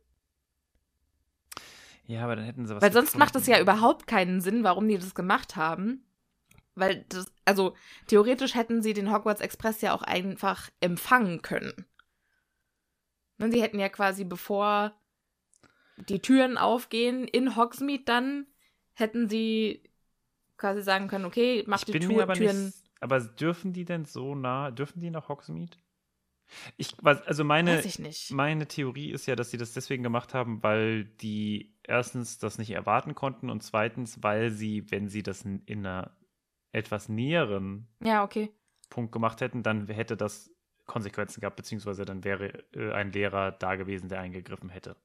Ja, aber dann hätten sie was. Weil sonst gefunden. macht es ja überhaupt keinen Sinn, warum die das gemacht haben. Weil das, also theoretisch hätten sie den Hogwarts Express ja auch einfach empfangen können. Und ne, sie hätten ja quasi, bevor die Türen aufgehen, in Hogsmeade dann, hätten sie quasi sagen können, okay, mach ich die Tür, Türen. Nicht, aber dürfen die denn so nah, dürfen die nach Hogsmeade? Ich, also meine, meine Theorie ist ja, dass sie das deswegen gemacht haben, weil die erstens das nicht erwarten konnten und zweitens, weil sie, wenn sie das in einer etwas näheren ja, okay. Punkt gemacht hätten, dann hätte das Konsequenzen gehabt, beziehungsweise dann wäre äh, ein Lehrer da gewesen, der eingegriffen hätte.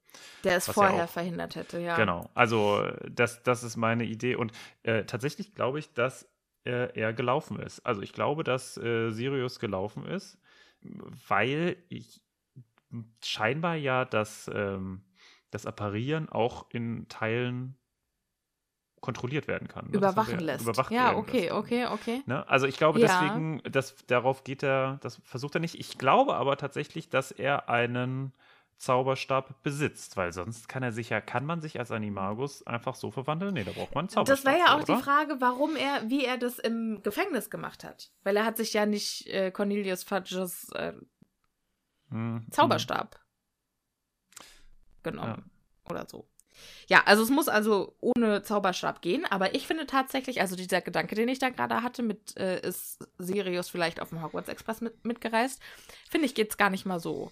Der es vorher auch, verhindert hätte, ja. Genau, also das, das ist meine Idee und äh, tatsächlich glaube ich, dass äh, er gelaufen ist. Also ich glaube, dass äh, Sirius gelaufen ist, weil ich scheinbar ja das, ähm, das Apparieren auch in Teilen kontrolliert werden kann. Ne? Überwachen lässt. Überwacht ja, okay, lässt. okay, okay. Ne? Also ich glaube ja. deswegen, dass darauf geht er, das versucht er nicht. Ich glaube aber tatsächlich, dass er einen Zauberstab besitzt, weil sonst kann er sich ja, kann man sich als Animagus einfach so verwandeln? Nee, da braucht man einen Zauberstab. Das war ja auch oder? die Frage, warum er, wie er das im Gefängnis gemacht hat. Weil er hat sich ja nicht äh, Cornelius Fudges äh, hm, Zauberstab hm. genommen. Ja. Oder so. Ja, also es muss also ohne Zauberstab gehen, aber ich finde tatsächlich, also dieser Gedanke, den ich da gerade hatte, mit äh, ist Sirius vielleicht auf dem Hogwarts Express mit, mitgereist, finde ich, geht's gar nicht mal so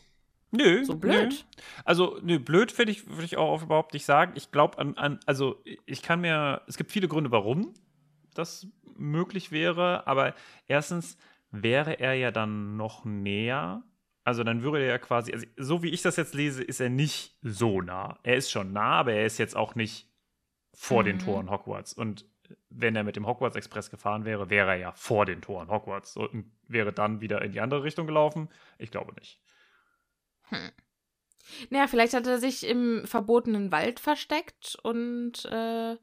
Nö. So blöd. Nö. Also, nö, blöd würde ich, würd ich auch überhaupt nicht sagen. Ich glaube an, an, also ich kann mir, es gibt viele Gründe, warum das möglich wäre, aber erstens wäre er ja dann noch näher. Also dann würde er ja quasi, also so wie ich das jetzt lese, ist er nicht so nah. Er ist schon nah, aber er ist jetzt auch nicht vor mhm. den Toren Hogwarts. Und wenn er mit dem Hogwarts Express gefahren wäre, wäre er ja vor den Toren Hogwarts und wäre dann wieder in die andere Richtung gelaufen. Ich glaube nicht. Hm. Naja, vielleicht hat er sich im verbotenen Wald versteckt und, äh,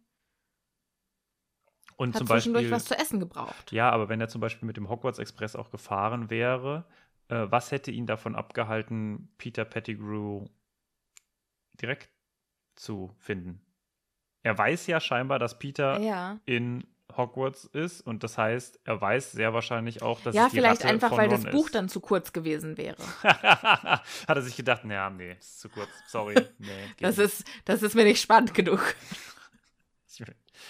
und hat zum zwischendurch Beispiel, was zu essen gebraucht. Ja, aber wenn er zum Beispiel mit dem Hogwarts Express auch gefahren wäre, äh, was hätte ihn davon abgehalten, Peter Pettigrew direkt zu finden? er weiß ja scheinbar, dass Peter ja. in Hogwarts ist und das heißt, er weiß sehr wahrscheinlich auch, dass ja, es die vielleicht Ratte einfach, von weil Ron das Buch ist. dann zu kurz gewesen wäre. Hat er sich gedacht, naja, nee, ist zu kurz. Sorry. Nee, Das nicht. ist, das ist mir nicht spannend genug.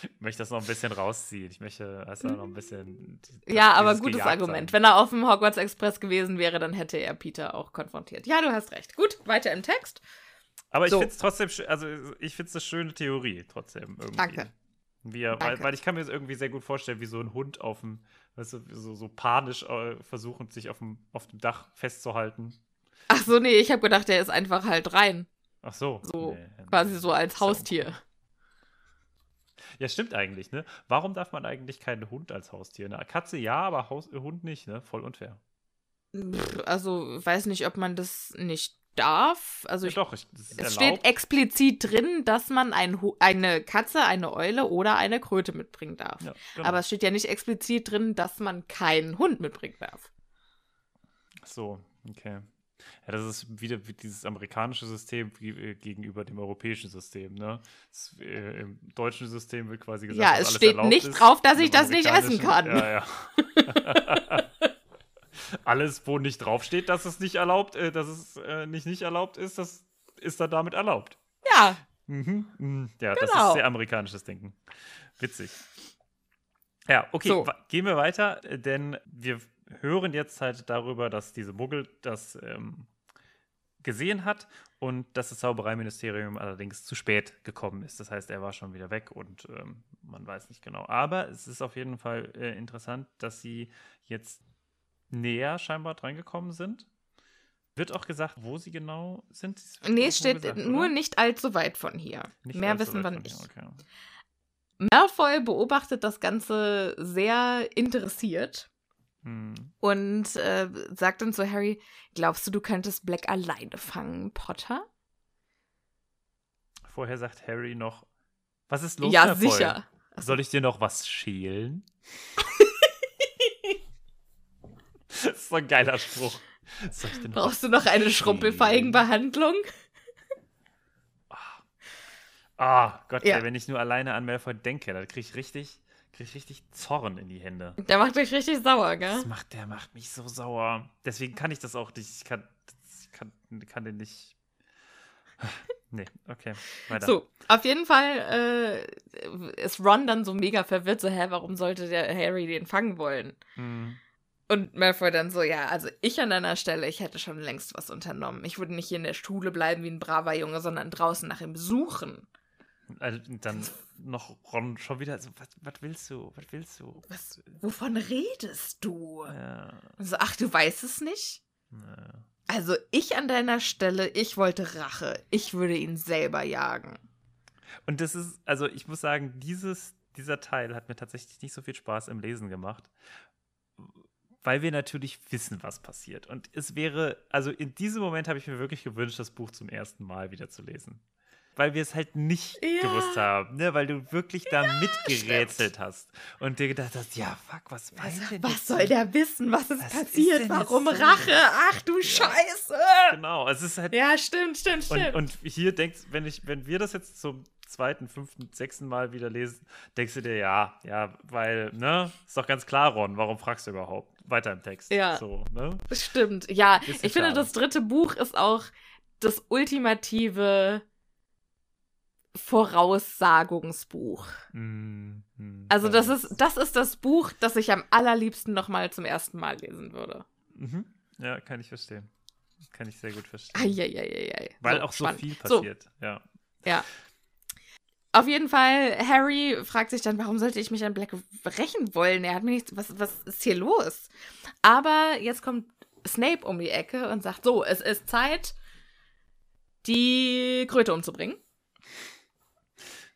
Ich möchte das noch ein bisschen rausziehen. Ich möchte also noch ein bisschen. Ja, aber gutes gejagt Argument. Wenn er auf dem Hogwarts Express gewesen wäre, dann hätte er Peter auch konfrontiert. Ja, du hast recht. Gut, weiter im Text. Aber ich So. finde es trotzdem, also ich finde es eine schöne Theorie trotzdem irgendwie. Danke. Er, weil, weil ich kann mir das irgendwie sehr gut vorstellen, wie so ein Hund auf dem, weißt du, so, so panisch äh, versuchend, sich auf dem, auf dem Dach festzuhalten. Ach so, nee, ich habe gedacht, der ist einfach halt rein. Ach so. So, Nee, nee. quasi so als. Haustier. Ja, stimmt eigentlich, ne? Warum darf man eigentlich keinen Hund als Haustier? Eine Katze ja, aber Haus Hund nicht, ne? Voll unfair. Pff, Also, weiß nicht, ob man das nicht darf. Also, Ja, ich, doch, ich, es erlaubt. steht explizit drin, dass man ein, eine Katze, eine Eule oder eine Kröte mitbringen darf. Ja, genau. Aber es steht ja nicht explizit drin, dass man keinen Hund mitbringen darf. So, okay. Ja, das ist wieder wie dieses amerikanische System äh, gegenüber dem europäischen System, ne? Das, äh, Im deutschen System wird quasi gesagt, Ja, es steht nicht ist. drauf, dass ich das nicht essen kann. Ja, ja. alles, wo nicht draufsteht, dass es nicht erlaubt, äh, dass es äh, nicht nicht erlaubt ist, das ist dann damit erlaubt. Ja, Mhm. mhm. Ja, das Genau. ist sehr amerikanisches Denken. Witzig. Ja, okay, So. gehen wir weiter, denn wir hören jetzt halt darüber, dass diese Muggel das ähm, gesehen hat und dass das Zaubereiministerium allerdings zu spät gekommen ist. Das heißt, er war schon wieder weg und ähm, man weiß nicht genau. Aber es ist auf jeden Fall äh, interessant, dass sie jetzt näher scheinbar drangekommen sind. Wird auch gesagt, wo sie genau sind? Nee, es steht gesagt, nur nicht allzu weit von hier. Nicht Mehr wissen wir nicht. okay. Malfoy beobachtet das Ganze sehr interessiert Hm. und äh, sagt dann zu Harry: Glaubst du, du könntest Black alleine fangen, Potter? Vorher sagt Harry noch, was ist los? ja, Malfoy? sicher. Soll ich dir noch was schälen? das ist so ein geiler Spruch. Brauchst du noch eine Schrumpelfeigenbehandlung? Ah, Gott, Ja. ey, wenn ich nur alleine an Malfoy denke, da krieg ich richtig, krieg ich richtig Zorn in die Hände. Der macht dich richtig sauer, gell? Das macht, der macht mich so sauer. Deswegen kann ich das auch nicht. Ich kann, ich kann, kann den nicht. Nee, okay. Weiter. So, auf jeden Fall äh, ist Ron dann so mega verwirrt, so, hä, warum sollte der Harry den fangen wollen? Hm. Und Malfoy dann so, ja, also ich an deiner Stelle, ich hätte schon längst was unternommen. Ich würde nicht hier in der Schule bleiben wie ein braver Junge, sondern draußen nach ihm suchen. Also, dann noch Ron schon wieder so, was, was willst du? Was willst du? Was, wovon redest du? Ja, Und so, ach, du weißt es nicht? ja. Also ich an deiner Stelle, ich wollte Rache. Ich würde ihn selber jagen. Und das ist, also ich muss sagen, dieses, dieser Teil hat mir tatsächlich nicht so viel Spaß im Lesen gemacht, weil wir natürlich wissen, was passiert. Und es wäre, also in diesem Moment habe ich mir wirklich gewünscht, das Buch zum ersten Mal wieder zu lesen. Weil wir es halt nicht Ja. gewusst haben, ne? weil du wirklich da mitgerätselt hast und dir gedacht hast, ja, fuck, was weiß denn Was soll der wissen? Was ist Was ist passiert? denn Warum? Rache? Ach du Scheiße! Genau, es ist halt Ja, stimmt, stimmt, Und, stimmt. und hier denkst, wenn ich, wenn wir das jetzt zum zweiten, fünften, sechsten Mal wieder lesen, denkst du dir, ja, ja, weil, ne, ist doch ganz klar, Ron, warum fragst du überhaupt? Weiter im Text. Ja. So, ne? Stimmt, ja. Ich finde, schade. das dritte Buch ist auch das ultimative Voraussagungsbuch. Mm, Also das ist, das ist das Buch, das ich am allerliebsten nochmal zum ersten Mal lesen würde. Mhm. Ja, kann ich verstehen. Kann ich sehr gut verstehen. Eieieiei. Weil auch so spannend. viel So, passiert. Ja. ja. Auf jeden Fall, Harry fragt sich dann, warum sollte ich mich an Black rächen wollen? Er hat mir nichts, was, was ist hier los? Aber jetzt kommt Snape um die Ecke und sagt, so, es ist Zeit, die Kröte umzubringen.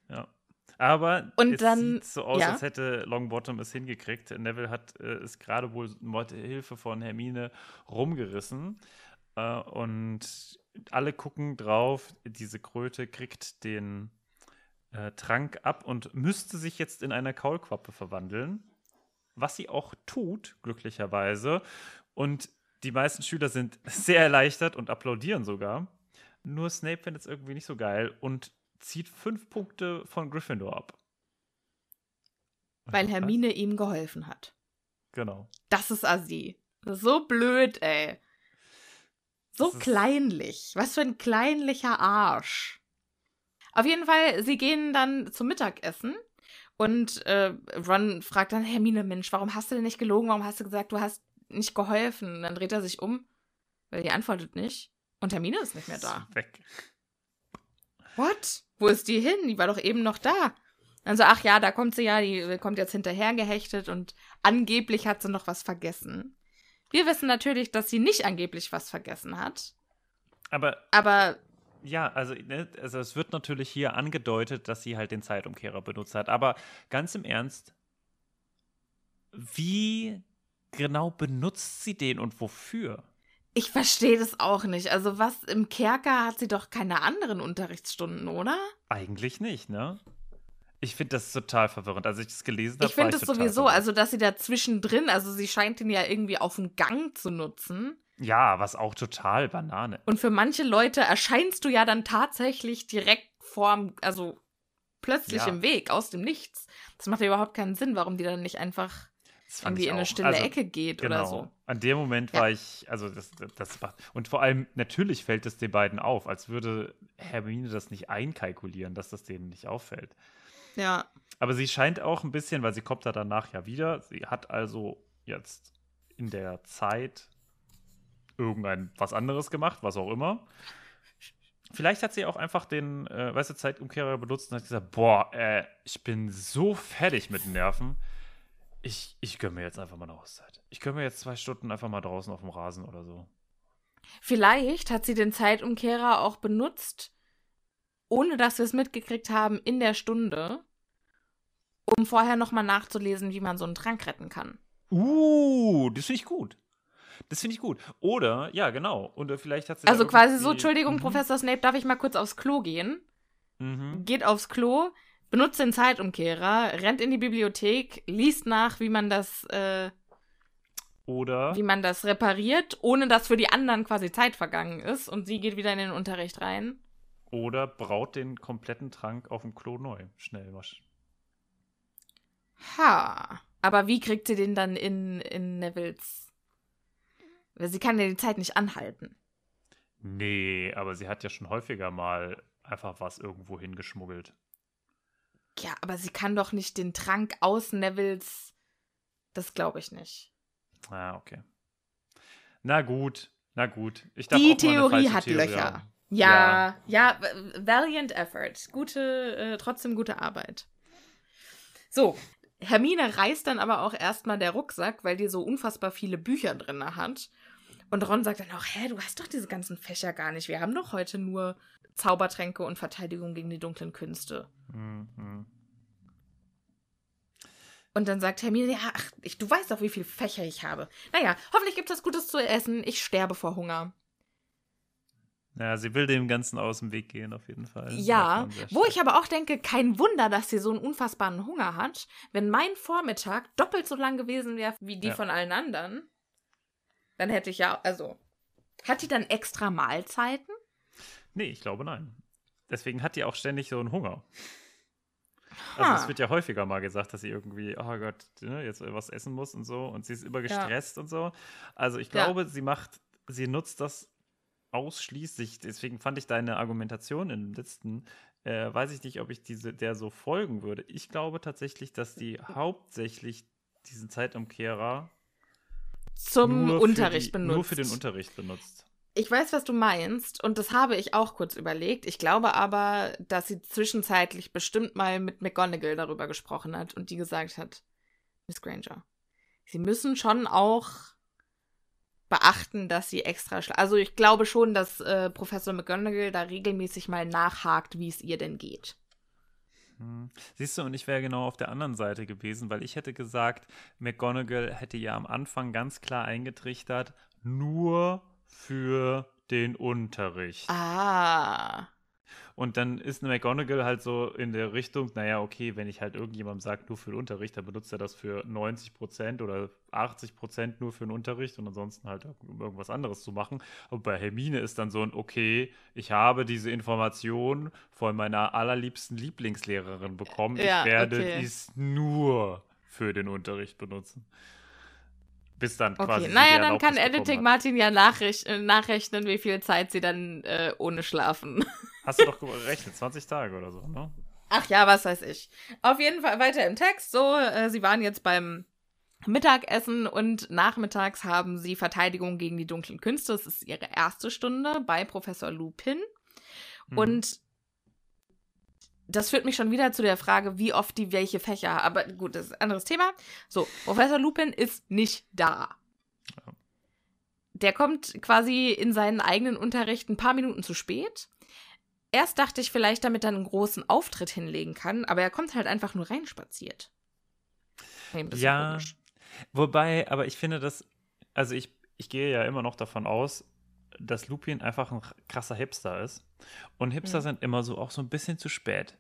Ja. Aber Und es dann- sieht so aus, ja. als hätte Longbottom es hingekriegt. Neville hat äh, es gerade wohl mit Hilfe von Hermine rumgerissen. Äh, und alle gucken drauf. Diese Kröte kriegt den äh, Trank ab und müsste sich jetzt in eine Kaulquappe verwandeln. Was sie auch tut, glücklicherweise. Und die meisten Schüler sind sehr erleichtert und applaudieren sogar. Nur Snape findet es irgendwie nicht so geil und zieht fünf Punkte von Gryffindor ab. Weil Hermine ihm geholfen hat. Genau. Das ist Assi. So blöd, ey. So kleinlich. Was für ein kleinlicher Arsch. Auf jeden Fall, sie gehen dann zum Mittagessen und äh, Ron fragt dann Hermine, Mensch, warum hast du denn nicht gelogen? Warum hast du gesagt, du hast nicht geholfen? Und dann dreht er sich um, weil die antwortet nicht. Und Hermine ist nicht mehr da. Ist weg. What? Wo ist die hin? Die war doch eben noch da. Also, ach ja, da kommt sie ja, die kommt jetzt hinterher gehechtet und angeblich hat sie noch was vergessen. Wir wissen natürlich, dass sie nicht angeblich was vergessen hat. Aber. Aber. Ja, also, ne, also es wird natürlich hier angedeutet, dass sie halt den Zeitumkehrer benutzt hat. Aber ganz im Ernst, wie genau benutzt sie den und wofür? Ich verstehe das auch nicht. Also was im Kerker hat sie doch keine anderen Unterrichtsstunden, oder? Eigentlich nicht, ne? Ich finde das total verwirrend. Als ich das gelesen habe, ich finde das sowieso, verwirrt. also dass sie da zwischendrin, also sie scheint ihn ja irgendwie auf dem Gang zu nutzen. Ja, was auch total Banane. Und für manche Leute erscheinst du ja dann tatsächlich direkt vorm, also plötzlich ja. im Weg, aus dem Nichts. Das macht ja überhaupt keinen Sinn, warum die dann nicht einfach irgendwie in eine stille also, Ecke geht genau. oder so. An dem Moment ja. war ich, also das, das war, und vor allem natürlich fällt es den beiden auf, als würde Hermine das nicht einkalkulieren, dass das denen nicht auffällt. Ja. Aber sie scheint auch ein bisschen, weil sie kommt da danach ja wieder, sie hat also jetzt in der Zeit irgendein was anderes gemacht, was auch immer. Vielleicht hat sie auch einfach den, äh, weißt du, Zeitumkehrer benutzt und hat gesagt, boah, äh, ich bin so fertig mit den Nerven. Ich, ich gönne mir jetzt einfach mal eine Auszeit. Ich gönne mir jetzt zwei Stunden einfach mal draußen auf dem Rasen oder so. Vielleicht hat sie den Zeitumkehrer auch benutzt, ohne dass wir es mitgekriegt haben, in der Stunde, um vorher nochmal nachzulesen, wie man so einen Trank retten kann. Uh, das finde ich gut. Das finde ich gut. Oder, ja, genau. Und vielleicht hat sie. Also quasi so, Entschuldigung, mhm. Professor Snape, darf ich mal kurz aufs Klo gehen? Mhm. Geht aufs Klo, benutzt den Zeitumkehrer, rennt in die Bibliothek, liest nach, wie man das. Äh, oder. Wie man das repariert, ohne dass für die anderen quasi Zeit vergangen ist und sie geht wieder in den Unterricht rein. Oder braut den kompletten Trank auf dem Klo neu. Schnell was. Ha. Aber wie kriegt sie den dann in, in Nevils? Sie kann ja die Zeit nicht anhalten. Nee, aber sie hat ja schon häufiger mal einfach was irgendwo hingeschmuggelt. Ja, aber sie kann doch nicht den Trank aus Nevils. Das glaube ich nicht. Ah, okay. Na gut, na gut. die Theorie hat Theorie Löcher. Haben. Ja, ja, ja, valiant effort. Gute, äh, trotzdem gute Arbeit. So, Hermine reißt dann aber auch erstmal der Rucksack, weil die so unfassbar viele Bücher drin hat. Und Ron sagt dann auch, hä, du hast doch diese ganzen Fächer gar nicht. Wir haben doch heute nur Zaubertränke und Verteidigung gegen die dunklen Künste. Mhm. Und dann sagt Hermine, ja, ach, ich, du weißt doch, wie viele Fächer ich habe. Naja, hoffentlich gibt es Gutes zu essen. Ich sterbe vor Hunger. Ja, sie will dem Ganzen aus dem Weg gehen, auf jeden Fall. Ja, wo ich aber auch denke, kein Wunder, dass sie so einen unfassbaren Hunger hat. Wenn mein Vormittag doppelt so lang gewesen wäre wie die ja. von allen anderen, dann hätte ich ja, also, hat die dann extra Mahlzeiten? Nee, ich glaube nein. Deswegen hat die auch ständig so einen Hunger. Also es wird ja häufiger mal gesagt, dass sie irgendwie, oh Gott, ne, jetzt was essen muss und so. Und sie ist immer gestresst ja. und so. Also ich glaube, ja. sie macht, sie nutzt das ausschließlich, deswegen fand ich deine Argumentation im letzten, äh, weiß ich nicht, ob ich diese, der so folgen würde. Ich glaube tatsächlich, dass die hauptsächlich diesen Zeitumkehrer zum Unterricht die, benutzt. Nur für den Unterricht benutzt. Ich weiß, was du meinst, und das habe ich auch kurz überlegt. Ich glaube aber, dass sie zwischenzeitlich bestimmt mal mit McGonagall darüber gesprochen hat und die gesagt hat, Miss Granger, sie müssen schon auch beachten, dass sie extra Also ich glaube schon, dass äh, Professor McGonagall da regelmäßig mal nachhakt, wie es ihr denn geht. Hm. Siehst du, und ich wäre genau auf der anderen Seite gewesen, weil ich hätte gesagt, McGonagall hätte ja am Anfang ganz klar eingetrichtert, nur für den Unterricht. Ah. Und dann ist eine McGonagall halt so in der Richtung, naja, okay, wenn ich halt irgendjemandem sage, nur für den Unterricht, dann benutzt er das für 90 Prozent oder 80 Prozent nur für den Unterricht und ansonsten halt um irgendwas anderes zu machen. Aber bei Hermine ist dann so ein, okay, ich habe diese Information von meiner allerliebsten Lieblingslehrerin bekommen. Ja, ich werde okay. dies nur für den Unterricht benutzen bis dann quasi. Okay, naja, dann kann Editing Martin ja nachrech äh, nachrechnen, wie viel Zeit sie dann äh, ohne schlafen. Hast du doch gerechnet, 20 Tage oder so, ne? Ach ja, was weiß ich. Auf jeden Fall weiter im Text. So, äh, sie waren jetzt beim Mittagessen und nachmittags haben sie Verteidigung gegen die dunklen Künste. Das ist ihre erste Stunde bei Professor Lupin. Mhm. Und das führt mich schon wieder zu der Frage, wie oft die welche Fächer. Aber gut, das ist ein anderes Thema. So, Professor Lupin ist nicht da. Der kommt quasi in seinen eigenen Unterricht ein paar Minuten zu spät. Erst dachte ich vielleicht, damit er einen großen Auftritt hinlegen kann, aber er kommt halt einfach nur reinspaziert. Ja, komisch. wobei, aber ich finde das, also ich, ich gehe ja immer noch davon aus, dass Lupin einfach ein krasser Hipster ist. Und Hipster ja. sind immer so auch so ein bisschen zu spät.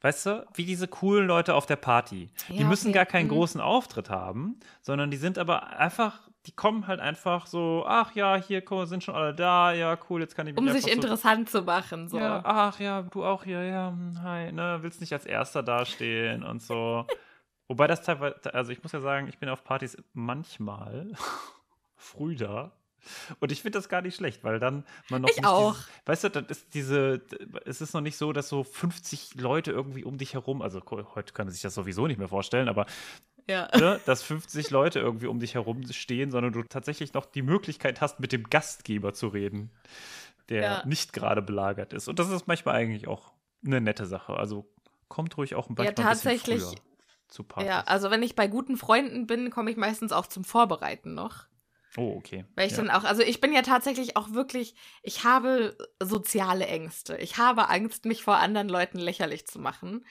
Weißt du, wie diese coolen Leute auf der Party. Ja, die müssen okay. gar keinen mhm. großen Auftritt haben, sondern die sind aber einfach, die kommen halt einfach so, ach ja, hier komm, sind schon alle da, ja, cool, jetzt kann ich mich Um sich interessant so, zu machen, so. Ja, ach ja, du auch hier, ja, hm, hi, ne, willst nicht als Erster dastehen und so. Wobei das teilweise, also ich muss ja sagen, ich bin auf Partys manchmal früh da. Und ich finde das gar nicht schlecht, weil dann man noch. Ich auch. Dieses, weißt du, das ist diese. Es ist noch nicht so, dass so 50 Leute irgendwie um dich herum, also heute kann man sich das sowieso nicht mehr vorstellen, aber ja. ne, dass 50 Leute irgendwie um dich herum stehen, sondern du tatsächlich noch die Möglichkeit hast, mit dem Gastgeber zu reden, der ja. nicht gerade belagert ist. Und das ist manchmal eigentlich auch eine nette Sache. Also kommt ruhig auch ein, ja, tatsächlich, ein bisschen früher zu Partys. Ja, also wenn ich bei guten Freunden bin, komme ich meistens auch zum Vorbereiten noch. Oh, okay. Weil ich ja. dann auch, also ich bin ja tatsächlich auch wirklich, ich habe soziale Ängste. Ich habe Angst, mich vor anderen Leuten lächerlich zu machen.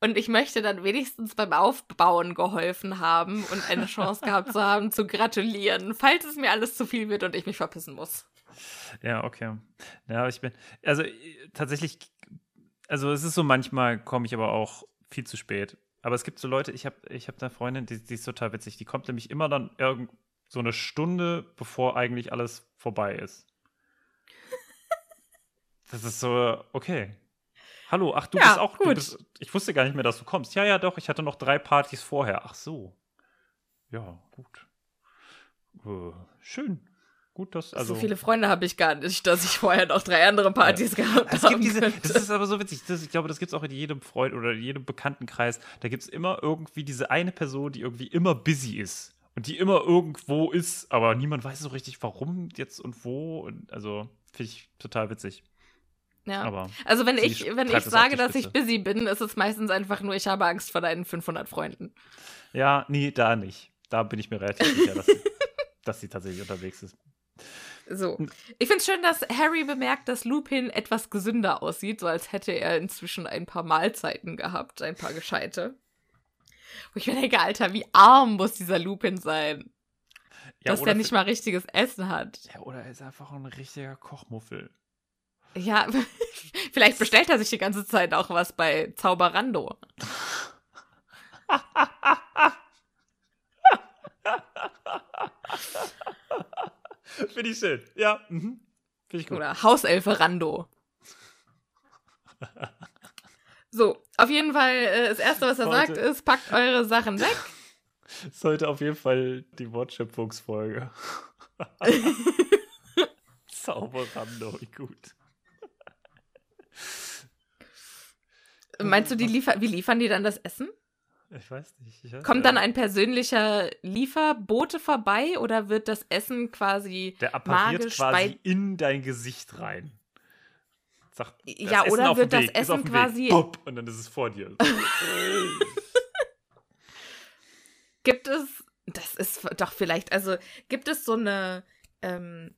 Und ich möchte dann wenigstens beim Aufbauen geholfen haben und eine Chance gehabt zu haben, zu gratulieren, falls es mir alles zu viel wird und ich mich verpissen muss. Ja, okay. Ja, ich bin, also tatsächlich, also es ist so, manchmal komme ich aber auch viel zu spät. Aber es gibt so Leute, ich habe ich hab eine Freundin, die, die ist total witzig, die kommt nämlich immer dann irgend, so eine Stunde, bevor eigentlich alles vorbei ist. Das ist so, okay. Hallo, ach, du ja, bist auch, gut. Bist, ich wusste gar nicht mehr, dass du kommst. Ja, ja, doch, ich hatte noch drei Partys vorher. Ach so. Ja, gut. Uh, schön. Gut, dass, also. So viele Freunde habe ich gar nicht, dass ich vorher noch drei andere Partys ja. gehabt es habe. Das ist aber so witzig. Das, ich glaube, das gibt es auch in jedem Freund oder in jedem Bekanntenkreis. Da gibt es immer irgendwie diese eine Person, die irgendwie immer busy ist und die immer irgendwo ist, aber niemand weiß so richtig, warum jetzt und wo. Und also finde ich total witzig. Ja. Aber also wenn ich, wenn ich sage, dass ich busy bin, ist es meistens einfach nur, ich habe Angst vor deinen 500 Freunden. Ja, nee, da nicht. Da bin ich mir relativ sicher, dass, sie, dass sie tatsächlich unterwegs ist. So. Ich finde es schön, dass Harry bemerkt, dass Lupin etwas gesünder aussieht, so als hätte er inzwischen ein paar Mahlzeiten gehabt, ein paar gescheite. Wo ich mir denke, Alter, wie arm muss dieser Lupin sein? Ja, dass der nicht mal richtiges Essen hat. Ja, oder er ist einfach ein richtiger Kochmuffel. Ja, vielleicht bestellt er sich die ganze Zeit auch was bei Zauberando. Finde ich schön. Ja, mhm. finde ich gut. Oder Hauselfe Rando. So, auf jeden Fall, äh, das Erste, was er Heute. sagt, ist, packt eure Sachen weg. Sollte auf jeden Fall die Wortschöpfungsfolge. Zauberrando, wie gut. Meinst du, die liefer wie liefern die dann das Essen? Ich weiß nicht. Ich weiß Kommt dann ein persönlicher Lieferbote vorbei oder wird das Essen quasi Der appariert quasi in dein Gesicht rein. Sagt, ja, oder wird das Weg, Essen quasi. Bup, und dann ist es vor dir. gibt es. Das ist doch vielleicht. Also, gibt es so eine. Ähm,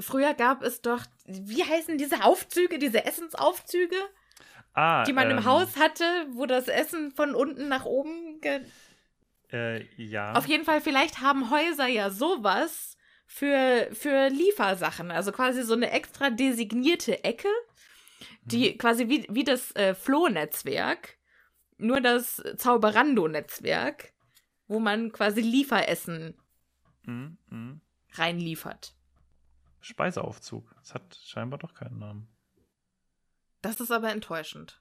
früher gab es doch. Wie heißen diese Aufzüge, diese Essensaufzüge? Ah, die man ähm, im Haus hatte, wo das Essen von unten nach oben. Äh, ja. Auf jeden Fall, vielleicht haben Häuser ja sowas für, für Liefersachen. Also quasi so eine extra designierte Ecke, die quasi wie, wie das äh, Flohnetzwerk, nur das Zauberando-Netzwerk, wo man quasi Lieferessen mhm. Mhm. reinliefert. Speiseaufzug. Das hat scheinbar doch keinen Namen. Das ist aber enttäuschend.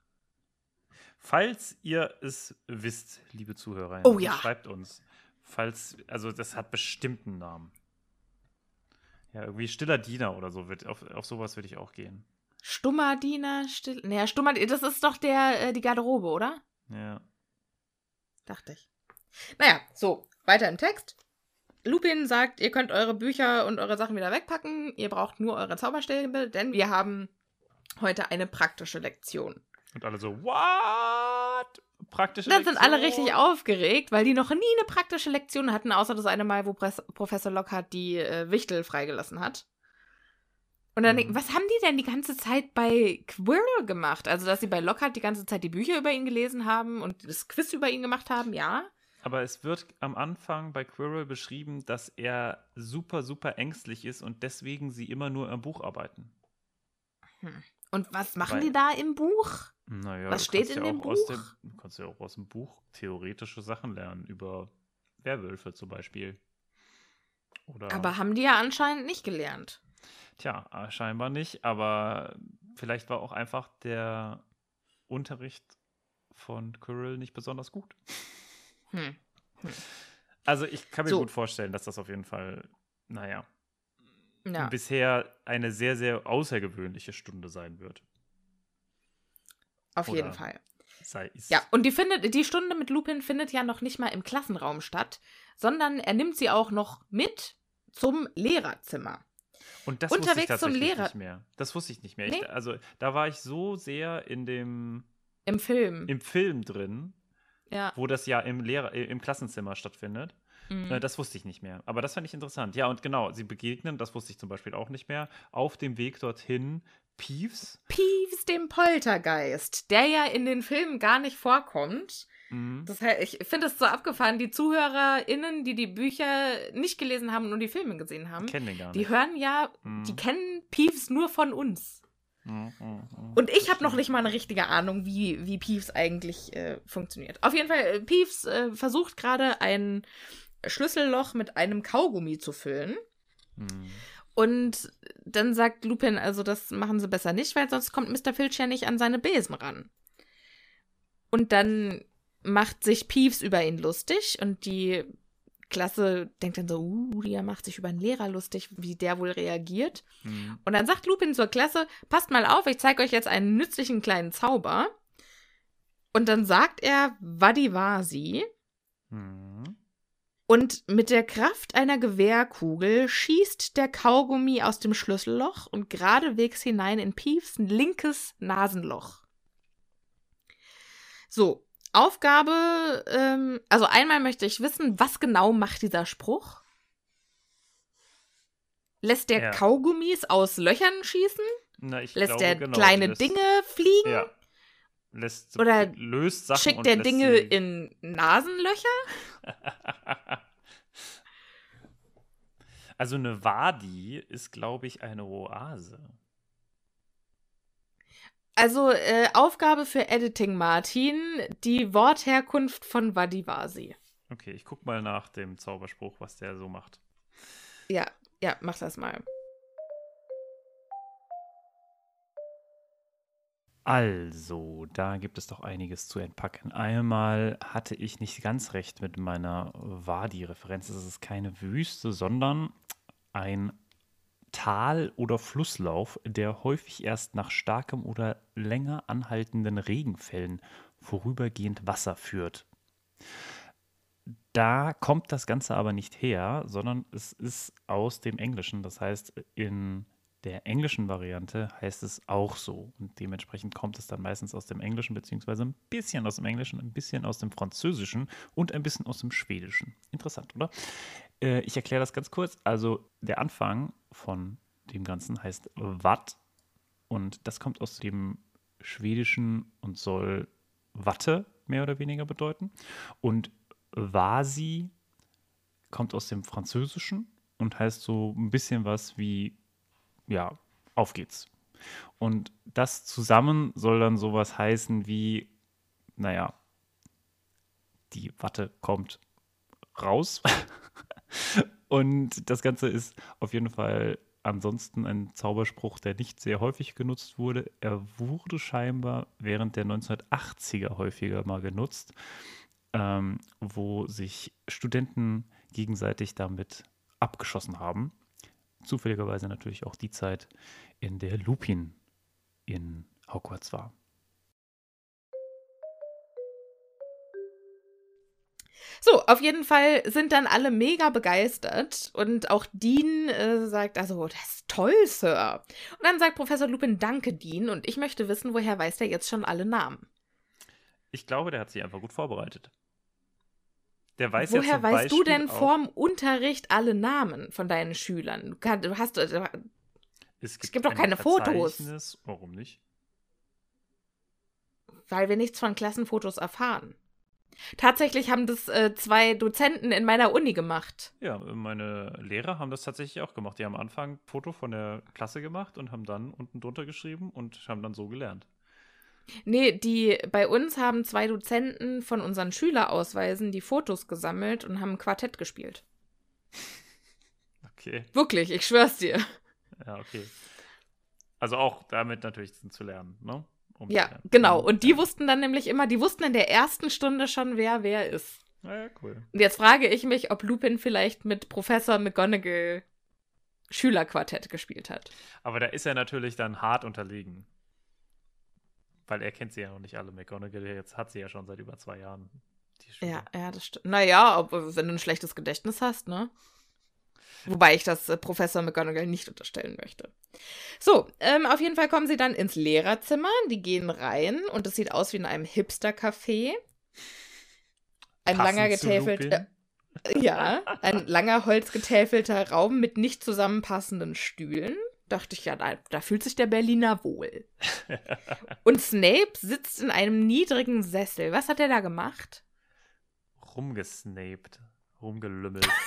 Falls ihr es wisst, liebe Zuhörer, oh, ja. schreibt uns. Falls, also das hat bestimmt einen Namen. Ja, irgendwie stiller Diener oder so wird, auf, auf sowas würde ich auch gehen. Stummer Diener, still. Naja, stummer, das ist doch der, äh, die Garderobe, oder? Ja. Dachte ich. Naja, so, weiter im Text. Lupin sagt, ihr könnt eure Bücher und eure Sachen wieder wegpacken. Ihr braucht nur eure Zauberstäbe, denn wir haben heute eine praktische Lektion. Und alle so, what? Praktische Dann Lektion? sind alle richtig aufgeregt, weil die noch nie eine praktische Lektion hatten, außer das eine Mal, wo Professor Lockhart die äh, Wichtel freigelassen hat. Und dann, mhm. was haben die denn die ganze Zeit bei Quirrell gemacht? Also, dass sie bei Lockhart die ganze Zeit die Bücher über ihn gelesen haben und das Quiz über ihn gemacht haben, ja. Aber es wird am Anfang bei Quirrell beschrieben, dass er super, super ängstlich ist und deswegen sie immer nur am Buch arbeiten. Hm. Und was machen Weil, die da im Buch? Naja, was steht in ja dem Buch? Dem, du kannst ja auch aus dem Buch theoretische Sachen lernen über Werwölfe zum Beispiel. Oder aber haben die ja anscheinend nicht gelernt. Tja, äh, scheinbar nicht, aber vielleicht war auch einfach der Unterricht von Quirrell nicht besonders gut. Hm. Hm. Also ich kann mir so. gut vorstellen, dass das auf jeden Fall, naja, ja. bisher eine sehr, sehr außergewöhnliche Stunde sein wird. Auf Oder jeden Fall. ja, und die, findet, die Stunde mit Lupin findet ja noch nicht mal im Klassenraum statt, sondern er nimmt sie auch noch mit zum Lehrerzimmer. Und das Unterwegs wusste ich tatsächlich zum nicht mehr. Das wusste ich nicht mehr. Nee? Ich, also da war ich so sehr in dem im Film im Film drin, ja. wo das ja im Lehrer im Klassenzimmer stattfindet. Mhm. Äh, das wusste ich nicht mehr. Aber das fand ich interessant. Ja, und genau, sie begegnen, das wusste ich zum Beispiel auch nicht mehr, auf dem Weg dorthin Peeves. Peeves, dem Poltergeist, der ja in den Filmen gar nicht vorkommt. Mhm. Das heißt, ich finde es so abgefahren, die ZuhörerInnen, die die Bücher nicht gelesen haben und nur die Filme gesehen haben, kennen den gar nicht. die hören ja, mhm. die kennen Peeves nur von uns. Mhm, mhm, mhm. Und ich habe noch nicht mal eine richtige Ahnung, wie, wie Peeves eigentlich äh, funktioniert. Auf jeden Fall, äh, Peeves äh, versucht gerade ein Schlüsselloch mit einem Kaugummi zu füllen. Mhm. Und dann sagt Lupin, also das machen sie besser nicht, weil sonst kommt Mr. Filch ja nicht an seine Besen ran. Und dann macht sich Peeves über ihn lustig und die Klasse denkt dann so, uh, der macht sich über einen Lehrer lustig, wie der wohl reagiert. Mhm. Und dann sagt Lupin zur Klasse, passt mal auf, ich zeige euch jetzt einen nützlichen kleinen Zauber. Und dann sagt er Vadivasi. Mhm. Und mit der Kraft einer Gewehrkugel schießt der Kaugummi aus dem Schlüsselloch und geradewegs hinein in Peeves linkes Nasenloch. So, Aufgabe, ähm, also einmal möchte ich wissen, was genau macht dieser Spruch? Lässt der ja. Kaugummis aus Löchern schießen? Na, lässt glaube, der genau, kleine lässt, Dinge fliegen? Ja. Lässt, Oder löst Sachen schickt der Dinge in Nasenlöcher? also eine Wadi ist, glaube ich, eine Oase. Also äh, Aufgabe für Editing Martin, die Wortherkunft von Vadivasi. Okay, ich guck mal nach dem Zauberspruch, was der so macht. Ja, ja, mach das mal. Also, da gibt es doch einiges zu entpacken. Einmal hatte ich nicht ganz recht mit meiner Wadi-Referenz. Es ist keine Wüste, sondern ein Tal- oder Flusslauf, der häufig erst nach starkem oder länger anhaltenden Regenfällen vorübergehend Wasser führt. Da kommt das Ganze aber nicht her, sondern es ist aus dem Englischen. Das heißt, in der englischen Variante heißt es auch so. Und dementsprechend kommt es dann meistens aus dem Englischen, beziehungsweise ein bisschen aus dem Englischen, ein bisschen aus dem Französischen und ein bisschen aus dem Schwedischen. Interessant, oder? Äh, ich erkläre das ganz kurz. Also der Anfang von dem Ganzen heißt Watt und das kommt aus dem Schwedischen und soll Watte mehr oder weniger bedeuten. Und Vasi kommt aus dem Französischen und heißt so ein bisschen was wie, ja, auf geht's. Und das zusammen soll dann sowas heißen wie, naja, die Watte kommt raus. Und das Ganze ist auf jeden Fall ansonsten ein Zauberspruch, der nicht sehr häufig genutzt wurde. Er wurde scheinbar während der 1980er häufiger mal genutzt, ähm, wo sich Studenten gegenseitig damit abgeschossen haben. Zufälligerweise natürlich auch die Zeit, in der Lupin in Hogwarts war. So, auf jeden Fall sind dann alle mega begeistert und auch Dean äh, sagt also, das ist toll, Sir. Und dann sagt Professor Lupin, danke, Dean, und ich möchte wissen, woher weiß der jetzt schon alle Namen? Ich glaube, der hat sich einfach gut vorbereitet. Der weiß Woher ja weißt Beispiel du denn auch, vorm Unterricht alle Namen von deinen Schülern? Du, kann, du hast äh, es gibt, gibt doch ein keine Fotos. Warum nicht? weil wir nichts von Klassenfotos erfahren. Tatsächlich haben das äh, zwei Dozenten in meiner Uni gemacht. Ja, meine Lehrer haben das tatsächlich auch gemacht. Die haben am Anfang ein Foto von der Klasse gemacht und haben dann unten drunter geschrieben und haben dann so gelernt. Nee, die bei uns haben zwei Dozenten von unseren Schülerausweisen die Fotos gesammelt und haben ein Quartett gespielt. Okay. Wirklich, ich schwör's dir. Ja, okay. Also auch damit natürlich zu lernen, ne? Um Ja, lernen. genau. Und die wussten dann nämlich immer, die wussten in der ersten Stunde schon, wer wer ist. Ja, ja, cool. Und jetzt frage ich mich, ob Lupin vielleicht mit Professor McGonagall Schülerquartett gespielt hat. Aber da ist er natürlich dann hart unterlegen. Weil er kennt sie ja noch nicht alle. McGonagall jetzt hat sie ja schon seit über zwei Jahren. Ja, ja, das stimmt. Naja, ob, wenn du ein schlechtes Gedächtnis hast, ne? Wobei ich das äh, Professor McGonagall nicht unterstellen möchte. So, ähm, auf jeden Fall kommen sie dann ins Lehrerzimmer. Die gehen rein und es sieht aus wie in einem Hipster-Café. Ein Passend langer getäfelter. Lupin. Ja, ein langer holzgetäfelter Raum mit nicht zusammenpassenden Stühlen. Dachte ich ja, da, da fühlt sich der Berliner wohl. Und Snape sitzt in einem niedrigen Sessel. Was hat er da gemacht? Rumgesnaped. Rumgelümmelt.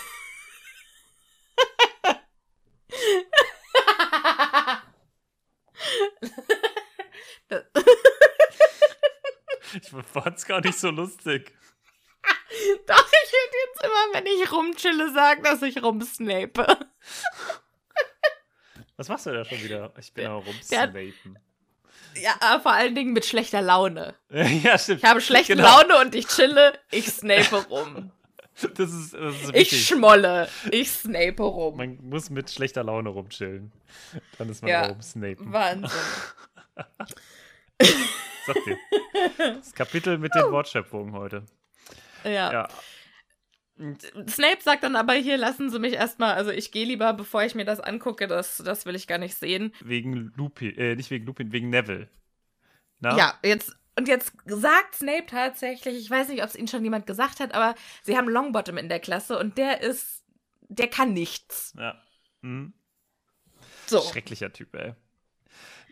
Ich fand's gar nicht so lustig. Doch, ich würde jetzt immer, wenn ich rumchille, sagen, dass ich rumsnape. Was machst du da schon wieder? Ich bin der- rumsnapen. Ja, aber vor allen Dingen mit schlechter Laune. ja, stimmt. Ich habe schlechte Genau. Laune und ich chille, ich snape rum. Das ist, das ist Ich schmolle, ich snape rum. Man muss mit schlechter Laune rumchillen. Dann ist man ja. rumsnapen. Wahnsinn. Sag dir. Das Kapitel mit den Wortschöpfungen heute. Ja. Ja. Snape sagt dann aber hier, lassen Sie mich erstmal, also ich gehe lieber, bevor ich mir das angucke, das, das will ich gar nicht sehen. Wegen Lupin, äh, nicht wegen Lupin, wegen Neville. Na? Ja, jetzt, und jetzt sagt Snape tatsächlich, ich weiß nicht, ob es Ihnen schon jemand gesagt hat, aber Sie haben Longbottom in der Klasse und der ist, der kann nichts. Ja. Mhm. So. Schrecklicher Typ, ey.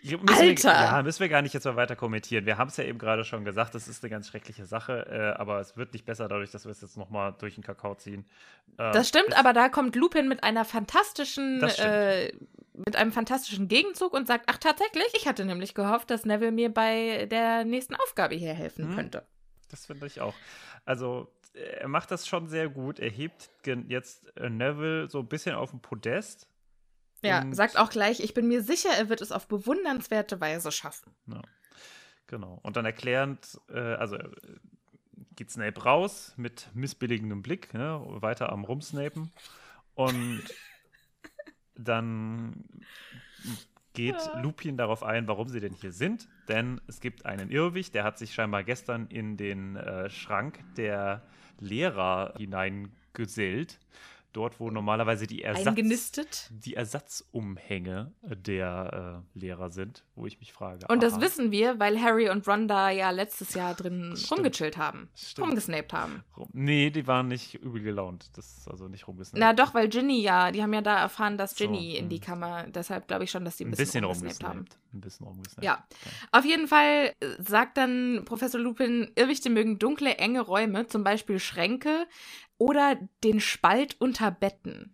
Alter! Wir, ja, müssen wir gar nicht jetzt mal weiter kommentieren. Wir haben es ja eben gerade schon gesagt, das ist eine ganz schreckliche Sache, äh, aber es wird nicht besser dadurch, dass wir es jetzt nochmal durch den Kakao ziehen. Äh, Das stimmt, aber da kommt Lupin mit einer fantastischen, äh, mit einem fantastischen Gegenzug und sagt, ach tatsächlich, ich hatte nämlich gehofft, dass Neville mir bei der nächsten Aufgabe hier helfen Mhm. könnte. Das finde ich auch. Also, äh, er macht das schon sehr gut. Er hebt jetzt äh, Neville so ein bisschen auf den Podest. Ja, Und- sagt auch gleich, ich bin mir sicher, er wird es auf bewundernswerte Weise schaffen. Ja, genau. Und dann erklärend, äh, also äh, geht Snape raus mit missbilligendem Blick, ne, weiter am Rumsnapen. Und dann geht Lupin darauf ein, warum sie denn hier sind. Denn es gibt einen Irrwicht, der hat sich scheinbar gestern in den äh, Schrank der Lehrer hineingesellt. Dort, wo normalerweise die Ersatz die Ersatzumhänge der äh, Lehrer sind, wo ich mich frage. Und das aha, wissen wir, weil Harry und Ron da ja letztes Jahr drin Stimmt. rumgechillt haben. Stimmt. Rumgesnaped haben. Nee, die waren nicht übel gelaunt. Das ist also nicht rumgesnaped. Na doch, weil Ginny ja, die haben ja da erfahren, dass So, Ginny in hm. die Kammer, deshalb glaube ich schon, dass die ein ein bisschen, bisschen rumgesnaped haben. rumgesnaped. Ein bisschen rumgesnaped. Ja. Auf jeden Fall äh, sagt dann Professor Lupin, Irrwichte mögen dunkle, enge Räume, zum Beispiel Schränke oder den Spalt unter Betten.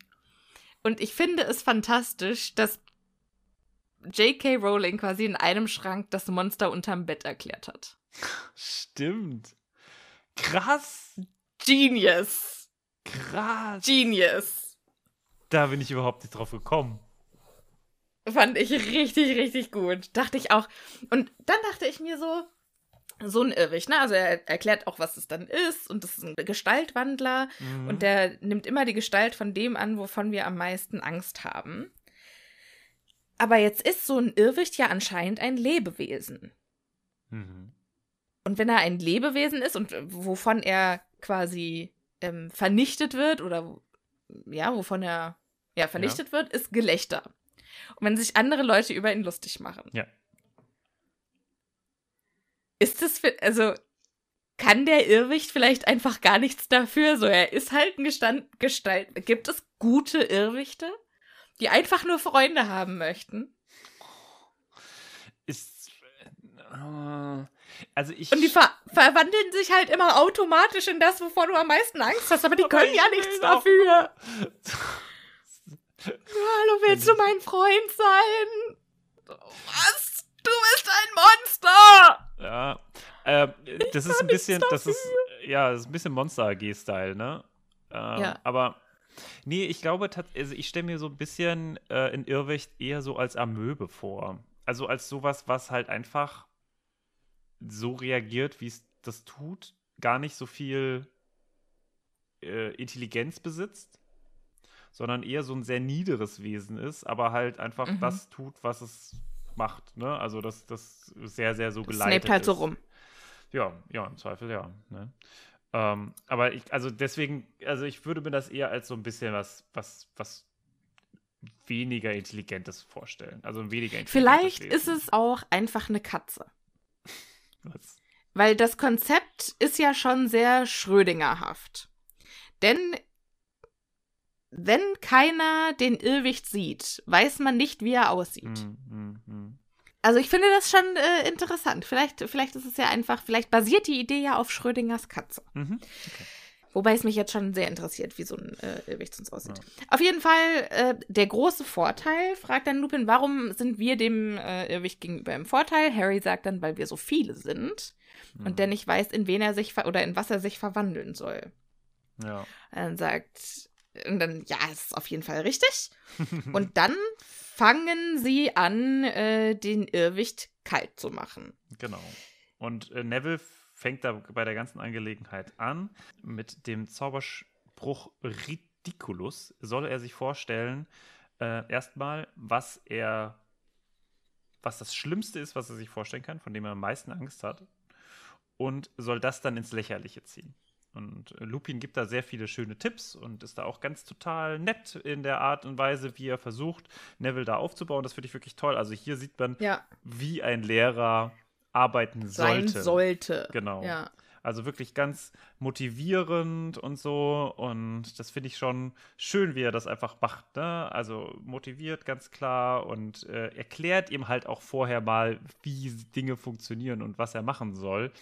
Und ich finde es fantastisch, dass J.K. Rowling quasi in einem Schrank das Monster unterm Bett erklärt hat. Stimmt. Krass. Genius. Krass. Genius. Da bin ich überhaupt nicht drauf gekommen. Fand ich richtig, richtig gut. Dachte ich auch. Und dann dachte ich mir so, so ein Irrwicht, ne? Also er erklärt auch, was es dann ist und das ist ein Gestaltwandler mhm. und der nimmt immer die Gestalt von dem an, wovon wir am meisten Angst haben. Aber jetzt ist so ein Irrwicht ja anscheinend ein Lebewesen. Mhm. Und wenn er ein Lebewesen ist und wovon er quasi ähm, vernichtet wird oder ja, wovon er ja vernichtet ja. wird, ist Gelächter. Und wenn sich andere Leute über ihn lustig machen. Ja. Ist das für, also kann der Irrwicht vielleicht einfach gar nichts dafür? So, er ist halt ein Gestand, Gestalt. Gibt es gute Irrwichte, die einfach nur Freunde haben möchten? Ist. Äh, also ich. Und die ver verwandeln sich halt immer automatisch in das, wovor du am meisten Angst hast, aber die aber können ja nichts dafür. Hallo, willst du mein Freund sein? Was? Du bist ein Monster! Ja. Äh, das ist ein bisschen, das ist, ja, das ist ein bisschen Monster AG-Style, ne? Äh, ja. Aber, nee, ich glaube, also ich stelle mir so ein bisschen äh, in Irrwicht eher so als Amöbe vor. Also als sowas, was halt einfach so reagiert, wie es das tut, gar nicht so viel äh, Intelligenz besitzt, sondern eher so ein sehr niederes Wesen ist, aber halt einfach mhm. das tut, was es macht. Ne? Also das, das sehr, sehr so geleitet Snape halt ist. so rum. Ja, ja, im Zweifel ja. Ne? Ähm, aber ich, also deswegen, also ich würde mir das eher als so ein bisschen was, was, was weniger Intelligentes vorstellen. Also weniger Vielleicht Wesen. ist es auch einfach eine Katze. Was? Weil das Konzept ist ja schon sehr Schrödingerhaft. Denn wenn keiner den Irrwicht sieht, weiß man nicht, wie er aussieht. Mm, mm, mm. Also ich finde das schon äh, interessant. Vielleicht, vielleicht ist es ja einfach, vielleicht basiert die Idee ja auf Schrödingers Katze. Mhm. Okay. Wobei es mich jetzt schon sehr interessiert, wie so ein äh, Irrwicht sonst aussieht. Ja. Auf jeden Fall, äh, der große Vorteil, fragt dann Lupin, warum sind wir dem äh, Irrwicht gegenüber im Vorteil? Harry sagt dann, weil wir so viele sind mhm. und der nicht weiß, in wen er sich oder in was er sich verwandeln soll. Ja. Dann sagt und dann, ja, ist auf jeden Fall richtig. und dann fangen sie an, äh, den Irrwicht kalt zu machen. Genau. Und äh, Neville fängt da bei der ganzen Angelegenheit an mit dem Zauberspruch Ridiculus. Soll er sich vorstellen, äh, erstmal, was er, was das Schlimmste ist, was er sich vorstellen kann, von dem er am meisten Angst hat, und soll das dann ins Lächerliche ziehen. Und äh, Lupin gibt da sehr viele schöne Tipps und ist da auch ganz total nett in der Art und Weise, wie er versucht, Neville da aufzubauen. Das finde ich wirklich toll. Also hier sieht man, ja. wie ein Lehrer arbeiten sollte. Sein sollte. Genau. Ja. Also wirklich ganz motivierend und so. Und das finde ich schon schön, wie er das einfach macht. Ne? Also motiviert ganz klar und äh, erklärt ihm halt auch vorher mal, wie Dinge funktionieren und was er machen soll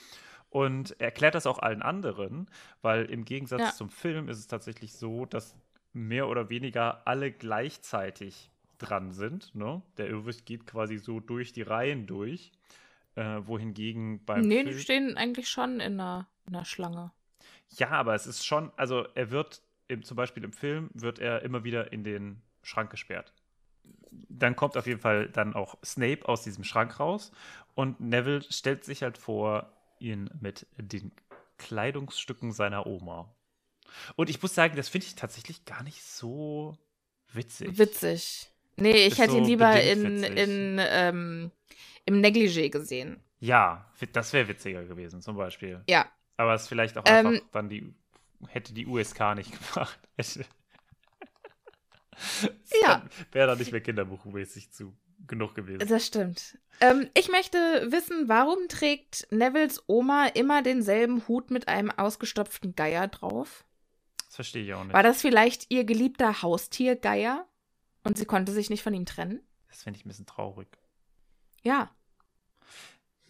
und erklärt das auch allen anderen, weil im Gegensatz ja. zum Film ist es tatsächlich so, dass mehr oder weniger alle gleichzeitig dran sind. Ne? Der Irrwicht geht quasi so durch die Reihen durch, äh, wohingegen beim Nee, Film die stehen eigentlich schon in einer, in einer Schlange. Ja, aber es ist schon, also er wird, im, zum Beispiel im Film, wird er immer wieder in den Schrank gesperrt. Dann kommt auf jeden Fall dann auch Snape aus diesem Schrank raus und Neville stellt sich halt vor, ihn mit den Kleidungsstücken seiner Oma. Und ich muss sagen, das finde ich tatsächlich gar nicht so witzig. Witzig. Nee, ich hätte so ihn lieber in, in, ähm, im Negligé gesehen. Ja, das wäre witziger gewesen, zum Beispiel. Ja. Aber es vielleicht auch einfach ähm, dann die, hätte die USK nicht gemacht. ja. Wäre dann nicht mehr kinderbuchmäßig zu genug gewesen. Das stimmt. Ähm, ich möchte wissen, warum trägt Nevilles Oma immer denselben Hut mit einem ausgestopften Geier drauf? Das verstehe ich auch nicht. War das vielleicht ihr geliebter Haustier Geier und sie konnte sich nicht von ihm trennen? Das finde ich ein bisschen traurig. Ja.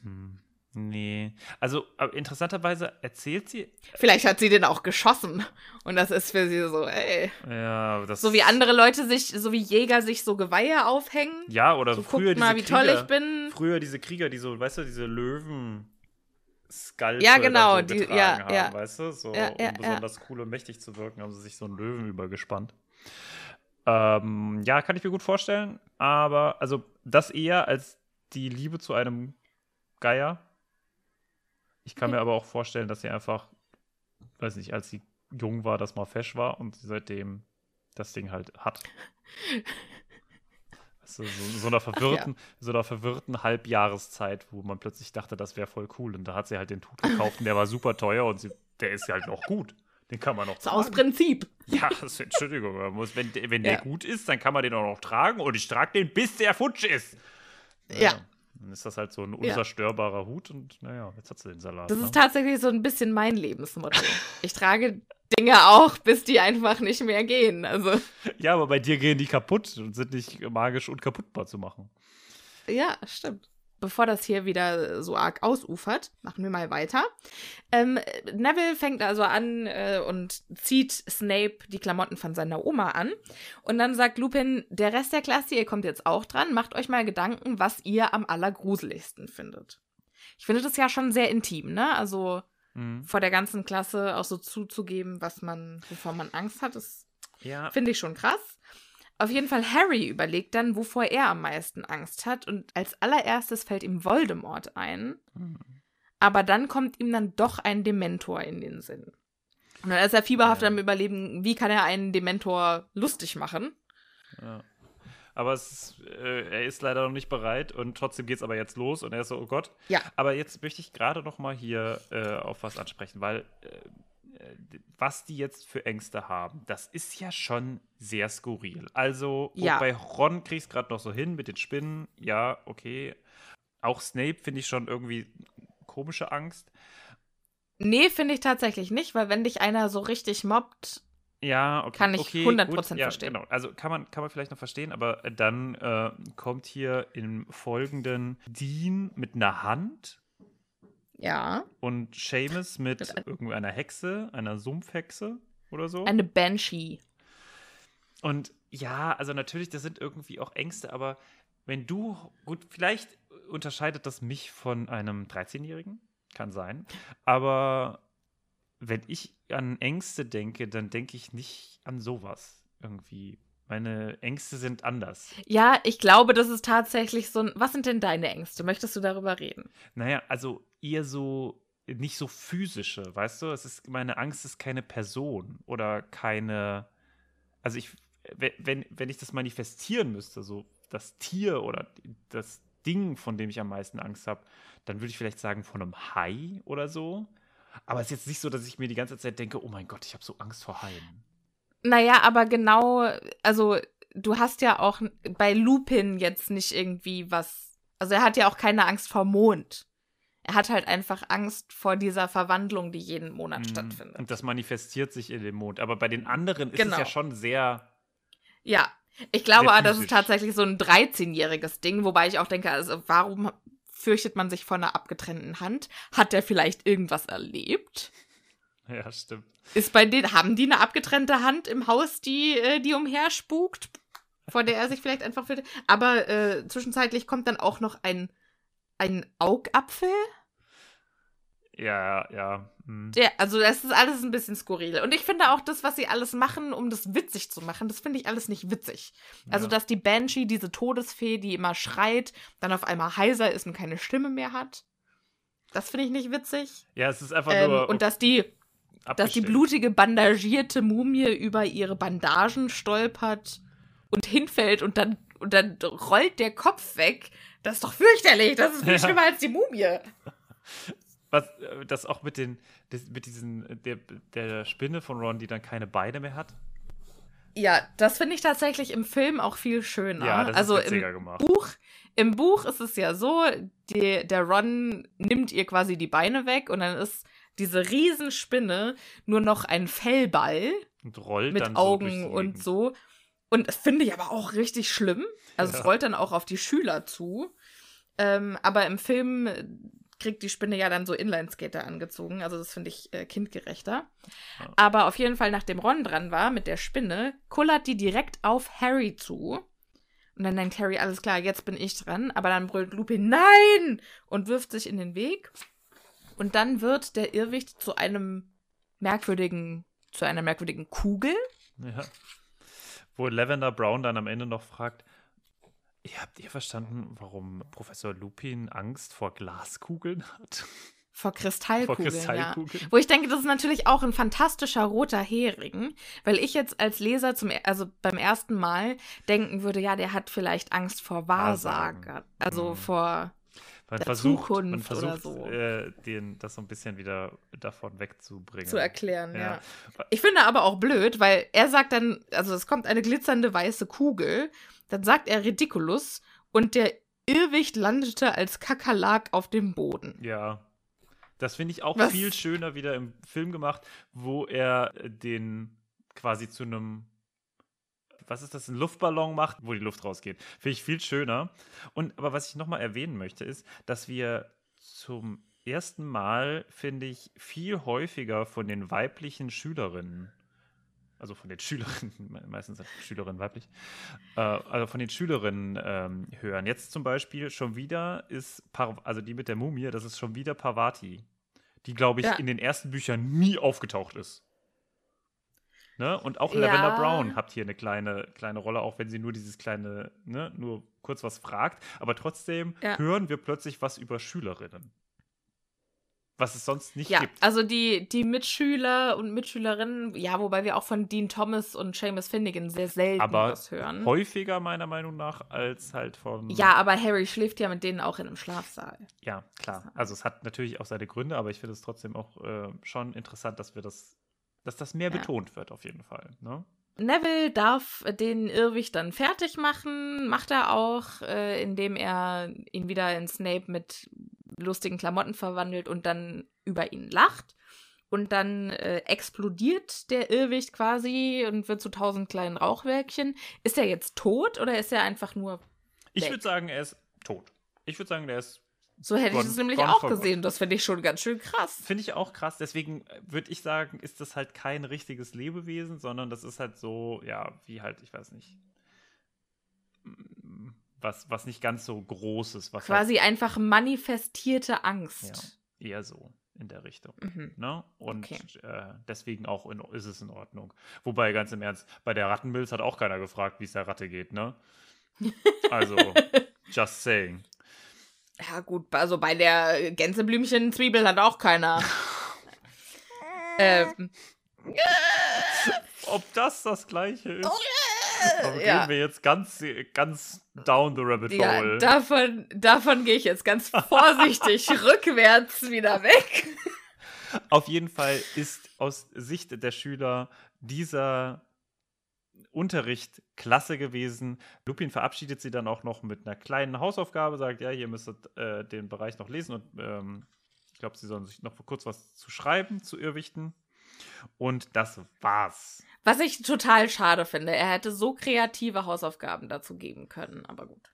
Hm. Nee. Also, interessanterweise erzählt sie. Vielleicht hat sie den auch geschossen. Und das ist für sie so, ey. Ja, das. So wie andere Leute sich, so wie Jäger sich so Geweihe aufhängen. Ja, oder so, früher guckt mal, wie Krieger, toll ich bin. Früher diese Krieger, die so, weißt du, diese Löwen. Skalpe ja, genau, so die, ja, haben, ja. weißt du? So, ja, ja, um besonders cool und mächtig zu wirken, haben sie sich so einen Löwen übergespannt. Ähm, ja, kann ich mir gut vorstellen, aber also das eher als die Liebe zu einem Geier. Ich kann mir aber auch vorstellen, dass sie einfach, weiß nicht, als sie jung war, das mal fesch war und sie seitdem das Ding halt hat. Also so, so, einer verwirrten, ja. so einer verwirrten Halbjahreszeit, wo man plötzlich dachte, das wäre voll cool. Und da hat sie halt den Tut gekauft und der war super teuer und sie, der ist ja halt noch gut. Den kann man noch so aus Prinzip. Ja, das, Entschuldigung. Man muss, wenn wenn der gut ist, dann kann man den auch noch tragen und ich trage den, bis der futsch ist. Ja. ja. Dann ist das halt so ein unzerstörbarer ja. Hut und naja, jetzt hat sie den Salat. Das ne? ist tatsächlich so ein bisschen mein Lebensmotto. ich trage Dinge auch, bis die einfach nicht mehr gehen. Also. Ja, aber bei dir gehen die kaputt und sind nicht magisch unkaputtbar zu machen. Ja, stimmt. Bevor das hier wieder so arg ausufert, machen wir mal weiter. Ähm, Neville fängt also an äh, und zieht Snape die Klamotten von seiner Oma an. Und dann sagt Lupin, der Rest der Klasse, ihr kommt jetzt auch dran, macht euch mal Gedanken, was ihr am allergruseligsten findet. Ich finde das ja schon sehr intim, ne? Also mhm. vor der ganzen Klasse auch so zuzugeben, was man, wovor man Angst hat, das ja. finde ich schon krass. Auf jeden Fall Harry überlegt dann, wovor er am meisten Angst hat und als allererstes fällt ihm Voldemort ein. Mhm. Aber dann kommt ihm dann doch ein Dementor in den Sinn. Und dann ist er fieberhaft ja. am Überleben, wie kann er einen Dementor lustig machen. Ja. Aber ist, äh, er ist leider noch nicht bereit und trotzdem geht es aber jetzt los und er ist so, oh Gott. Ja. Aber jetzt möchte ich gerade noch mal hier äh, auf was ansprechen, weil äh, was die jetzt für Ängste haben, das ist ja schon sehr skurril. Also ja. bei Ron krieg ich es gerade noch so hin mit den Spinnen. Ja, okay. Auch Snape finde ich schon irgendwie komische Angst. Nee, finde ich tatsächlich nicht, weil wenn dich einer so richtig mobbt, ja, okay. Kann ich okay, 100% gut, ja, verstehen. Genau. Also kann man, kann man vielleicht noch verstehen, aber dann äh, kommt hier im Folgenden Dean mit einer Hand. Ja. Und Seamus mit, mit irgendeiner Hexe, einer Sumpfhexe oder so. Eine Banshee. Und ja, also natürlich, das sind irgendwie auch Ängste, aber wenn du, gut, vielleicht unterscheidet das mich von einem 13-Jährigen, kann sein, aber wenn ich an Ängste denke, dann denke ich nicht an sowas irgendwie. Meine Ängste sind anders. Ja, ich glaube, das ist tatsächlich so ein. Was sind denn deine Ängste? Möchtest du darüber reden? Naja, also eher so nicht so physische, weißt du? Es ist, meine Angst ist keine Person oder keine. Also ich, wenn, wenn ich das manifestieren müsste, so das Tier oder das Ding, von dem ich am meisten Angst habe, dann würde ich vielleicht sagen, von einem Hai oder so. Aber es ist jetzt nicht so, dass ich mir die ganze Zeit denke, oh mein Gott, ich habe so Angst vor Haien. Naja, aber genau, also du hast ja auch bei Lupin jetzt nicht irgendwie was. Also er hat ja auch keine Angst vor Mond. Er hat halt einfach Angst vor dieser Verwandlung, die jeden Monat mm, stattfindet. Und das manifestiert sich in dem Mond. Aber bei den anderen ist genau. es ja schon sehr. Ja, ich glaube, das ist tatsächlich so ein 13-jähriges Ding, wobei ich auch denke, also warum fürchtet man sich vor einer abgetrennten Hand? Hat der vielleicht irgendwas erlebt? Ja, stimmt. Ist bei denen, haben die eine abgetrennte Hand im Haus, die, äh, die umherspukt? Vor der er sich vielleicht einfach fürchtet? Aber äh, zwischenzeitlich kommt dann auch noch ein, ein Augapfel. Ja, ja. Hm. Ja, also das ist alles ein bisschen skurril. Und ich finde auch das, was sie alles machen, um das witzig zu machen, das finde ich alles nicht witzig. Also, ja. dass die Banshee, diese Todesfee, die immer schreit, dann auf einmal heiser ist und keine Stimme mehr hat. Das finde ich nicht witzig. Ja, es ist einfach ähm, nur. Und dass die, dass die blutige, bandagierte Mumie über ihre Bandagen stolpert und hinfällt und dann, und dann rollt der Kopf weg. Das ist doch fürchterlich. Das ist viel schlimmer als die Mumie. Was, äh, das auch mit den, das, mit diesen, der, der Spinne von Ron, die dann keine Beine mehr hat. Ja, das finde ich tatsächlich im Film auch viel schöner. Ja, das also ist im gemacht. Buch, im Buch ist es ja so, die, der Ron nimmt ihr quasi die Beine weg und dann ist diese Riesenspinne nur noch ein Fellball und rollt mit Augen so und so. Und das finde ich aber auch richtig schlimm. Also ja. es rollt dann auch auf die Schüler zu. Ähm, aber im Film kriegt die Spinne ja dann so Inlineskater angezogen. Also das finde ich äh, kindgerechter. Ja. Aber auf jeden Fall, nachdem Ron dran war mit der Spinne, kullert die direkt auf Harry zu. Und dann denkt Harry, alles klar, jetzt bin ich dran. Aber dann brüllt Lupin, nein! Und wirft sich in den Weg. Und dann wird der Irrwicht zu einem merkwürdigen, zu einer merkwürdigen Kugel. Ja. Wo Lavender Brown dann am Ende noch fragt, habt ihr verstanden, warum Professor Lupin Angst vor Glaskugeln hat? Vor Kristallkugeln, vor Kristallkugeln. Ja. Wo ich denke, das ist natürlich auch ein fantastischer roter Hering, weil ich jetzt als Leser zum, also beim ersten Mal denken würde, ja, der hat vielleicht Angst vor Wahrsager, also mhm. vor man der versucht, Zukunft man versucht, so. äh, den, das so ein bisschen wieder davon wegzubringen. Zu erklären, ja. ja. Ich finde aber auch blöd, weil er sagt dann, also es kommt eine glitzernde weiße Kugel, dann sagt er Ridiculous und der Irrwicht landete als Kakerlak auf dem Boden. Ja, das finde ich auch Was? viel schöner wieder im Film gemacht, wo er den quasi zu einem was ist das, ein Luftballon macht, wo die Luft rausgeht. Finde ich viel schöner. Und aber was ich nochmal erwähnen möchte, ist, dass wir zum ersten Mal, finde ich, viel häufiger von den weiblichen Schülerinnen, also von den Schülerinnen, meistens Schülerinnen weiblich, äh, also von den Schülerinnen ähm, hören. Jetzt zum Beispiel schon wieder ist, Par also die mit der Mumie, das ist schon wieder Parvati die, glaube ich, ja. in den ersten Büchern nie aufgetaucht ist. Ne? Und auch Lavender ja. Brown hat hier eine kleine, kleine Rolle, auch wenn sie nur dieses kleine, ne, nur kurz was fragt. Aber trotzdem ja. hören wir plötzlich was über Schülerinnen. Was es sonst nicht ja, gibt. Also die, die Mitschüler und Mitschülerinnen, ja, wobei wir auch von Dean Thomas und Seamus Finnegan sehr selten aber was hören. Häufiger meiner Meinung nach als halt von. Ja, aber Harry schläft ja mit denen auch in einem Schlafsaal. Ja, klar. Also es hat natürlich auch seine Gründe, aber ich finde es trotzdem auch äh, schon interessant, dass wir das, dass das mehr ja. betont wird, auf jeden Fall. Ne? Neville darf den Irrwicht dann fertig machen, macht er auch, äh, indem er ihn wieder in Snape mit lustigen Klamotten verwandelt und dann über ihn lacht. Und dann äh, explodiert der Irrwicht quasi und wird zu tausend kleinen Rauchwölkchen. Ist er jetzt tot oder ist er einfach nur. Weg? Ich würde sagen, er ist tot. Ich würde sagen, der ist. So hätte gone, ich es nämlich auch gesehen. Das finde ich schon ganz schön krass. Finde ich auch krass. Deswegen würde ich sagen, ist das halt kein richtiges Lebewesen, sondern das ist halt so, ja, wie halt, ich weiß nicht was, was nicht ganz so groß ist. Quasi halt, einfach manifestierte Angst. Ja, eher so in der Richtung. Mhm. Ne? Und okay. äh, deswegen auch in, ist es in Ordnung. Wobei, ganz im Ernst, bei der Rattenmilz hat auch keiner gefragt, wie es der Ratte geht, ne? Also, just saying. Ja, gut, also bei der Gänseblümchen-Zwiebel hat auch keiner. ähm. Ob das das gleiche ist? Oh, aber ja. gehen wir jetzt ganz, ganz down the rabbit hole. Ja, davon, davon gehe ich jetzt ganz vorsichtig rückwärts wieder weg. Auf jeden Fall ist aus Sicht der Schüler dieser Unterricht klasse gewesen. Lupin verabschiedet sie dann auch noch mit einer kleinen Hausaufgabe, sagt, ja, ihr müsstet äh, den Bereich noch lesen und ähm, ich glaube, sie sollen sich noch kurz was zu schreiben zu Irrwichten. Und das war's. Was ich total schade finde. Er hätte so kreative Hausaufgaben dazu geben können, aber gut.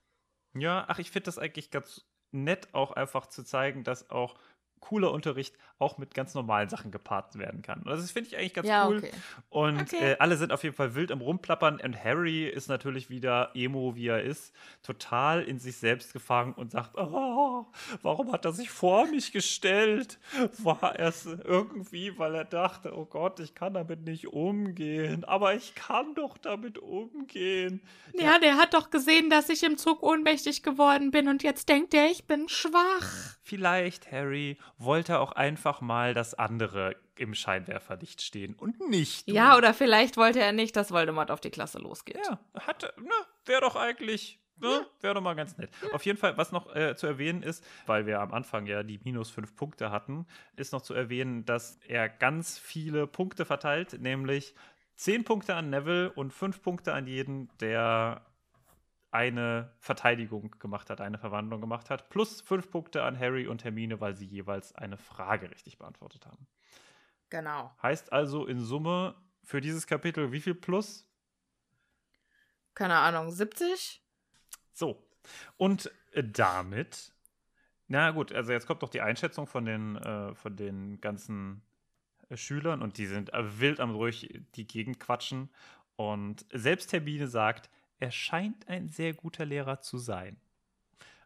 Ja, ach, ich finde das eigentlich ganz nett, auch einfach zu zeigen, dass auch cooler Unterricht auch mit ganz normalen Sachen gepaart werden kann. Also das finde ich eigentlich ganz ja, cool. Okay. Und okay. Äh, alle sind auf jeden Fall wild am Rumplappern. Und Harry ist natürlich wieder emo, wie er ist, total in sich selbst gefangen und sagt, oh, warum hat er sich vor mich gestellt? War es irgendwie, weil er dachte, oh Gott, ich kann damit nicht umgehen. Aber ich kann doch damit umgehen. Ja, ja der hat doch gesehen, dass ich im Zug ohnmächtig geworden bin und jetzt denkt er, ich bin schwach. Vielleicht, Harry, wollte auch einfach mal, dass andere im Scheinwerferlicht stehen und nicht. Du. Ja, oder vielleicht wollte er nicht, dass Voldemort auf die Klasse losgeht. Ja, hatte, ne, wäre doch eigentlich Ne? Wäre doch mal ganz nett. Ja. Auf jeden Fall, was noch äh, zu erwähnen ist, weil wir am Anfang ja die minus fünf Punkte hatten, ist noch zu erwähnen, dass er ganz viele Punkte verteilt, nämlich zehn Punkte an Neville und fünf Punkte an jeden, der eine Verteidigung gemacht hat, eine Verwandlung gemacht hat, plus fünf Punkte an Harry und Hermine, weil sie jeweils eine Frage richtig beantwortet haben. Genau. Heißt also in Summe für dieses Kapitel wie viel plus? Keine Ahnung, 70? So. Und damit Na gut, also jetzt kommt doch die Einschätzung von den, äh, von den ganzen äh, Schülern und die sind äh, wild am ruhig die Gegend quatschen. Und selbst Hermine sagt, er scheint ein sehr guter Lehrer zu sein.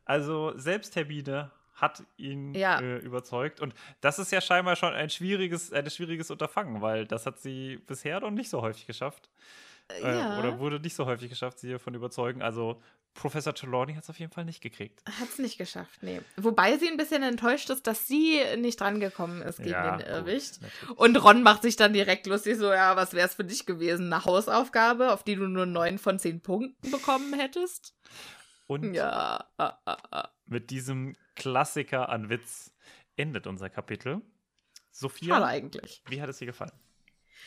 Also selbst Hermine hat ihn ja. äh, überzeugt. Und das ist ja scheinbar schon ein schwieriges, ein schwieriges Unterfangen, weil das hat sie bisher noch nicht so häufig geschafft. Äh, ja. Oder wurde nicht so häufig geschafft, sie davon überzeugen. Also Professor Trelawney hat es auf jeden Fall nicht gekriegt. Hat es nicht geschafft, nee. Wobei sie ein bisschen enttäuscht ist, dass sie nicht drangekommen ist gegen ja, den Irrwicht. Und Ron macht sich dann direkt lustig, so, ja, was wäre es für dich gewesen? Eine Hausaufgabe, auf die du nur neun von zehn Punkten bekommen hättest? Und ja. Ah, ah. mit diesem Klassiker an Witz endet unser Kapitel. Sophia, Schade eigentlich. wie hat es dir gefallen?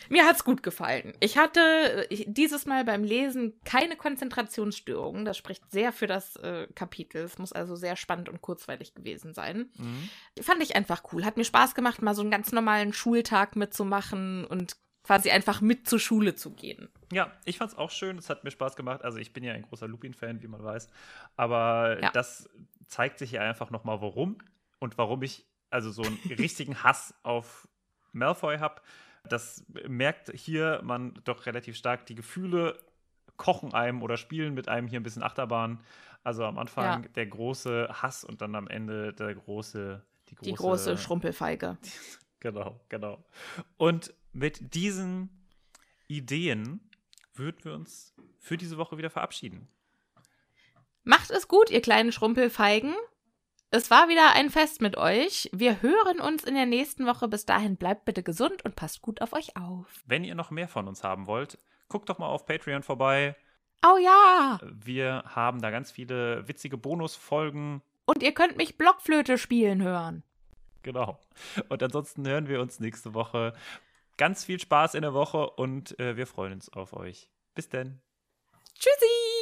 Mir hat's gut gefallen. Ich hatte dieses Mal beim Lesen keine Konzentrationsstörungen. Das spricht sehr für das äh, Kapitel. Es muss also sehr spannend und kurzweilig gewesen sein. Mhm. Fand ich einfach cool. Hat mir Spaß gemacht, mal so einen ganz normalen Schultag mitzumachen und quasi einfach mit zur Schule zu gehen. Ja, ich fand's auch schön. Es hat mir Spaß gemacht. Also ich bin ja ein großer Lupin-Fan, wie man weiß. Aber ja. das zeigt sich ja einfach nochmal, warum und warum ich also so einen richtigen Hass auf Malfoy habe das merkt hier man doch relativ stark. Die Gefühle kochen einem oder spielen mit einem hier ein bisschen Achterbahn. Also am Anfang ja. der große Hass und dann am Ende der große, die große, die große Schrumpelfeige. genau, genau. Und mit diesen Ideen würden wir uns für diese Woche wieder verabschieden. Macht es gut, ihr kleinen Schrumpelfeigen. Es war wieder ein Fest mit euch. Wir hören uns in der nächsten Woche. Bis dahin bleibt bitte gesund und passt gut auf euch auf. Wenn ihr noch mehr von uns haben wollt, guckt doch mal auf Patreon vorbei. Oh ja! Wir haben da ganz viele witzige Bonusfolgen. Und ihr könnt mich Blockflöte spielen hören. Genau. Und ansonsten hören wir uns nächste Woche. Ganz viel Spaß in der Woche und äh, wir freuen uns auf euch. Bis denn. Tschüssi!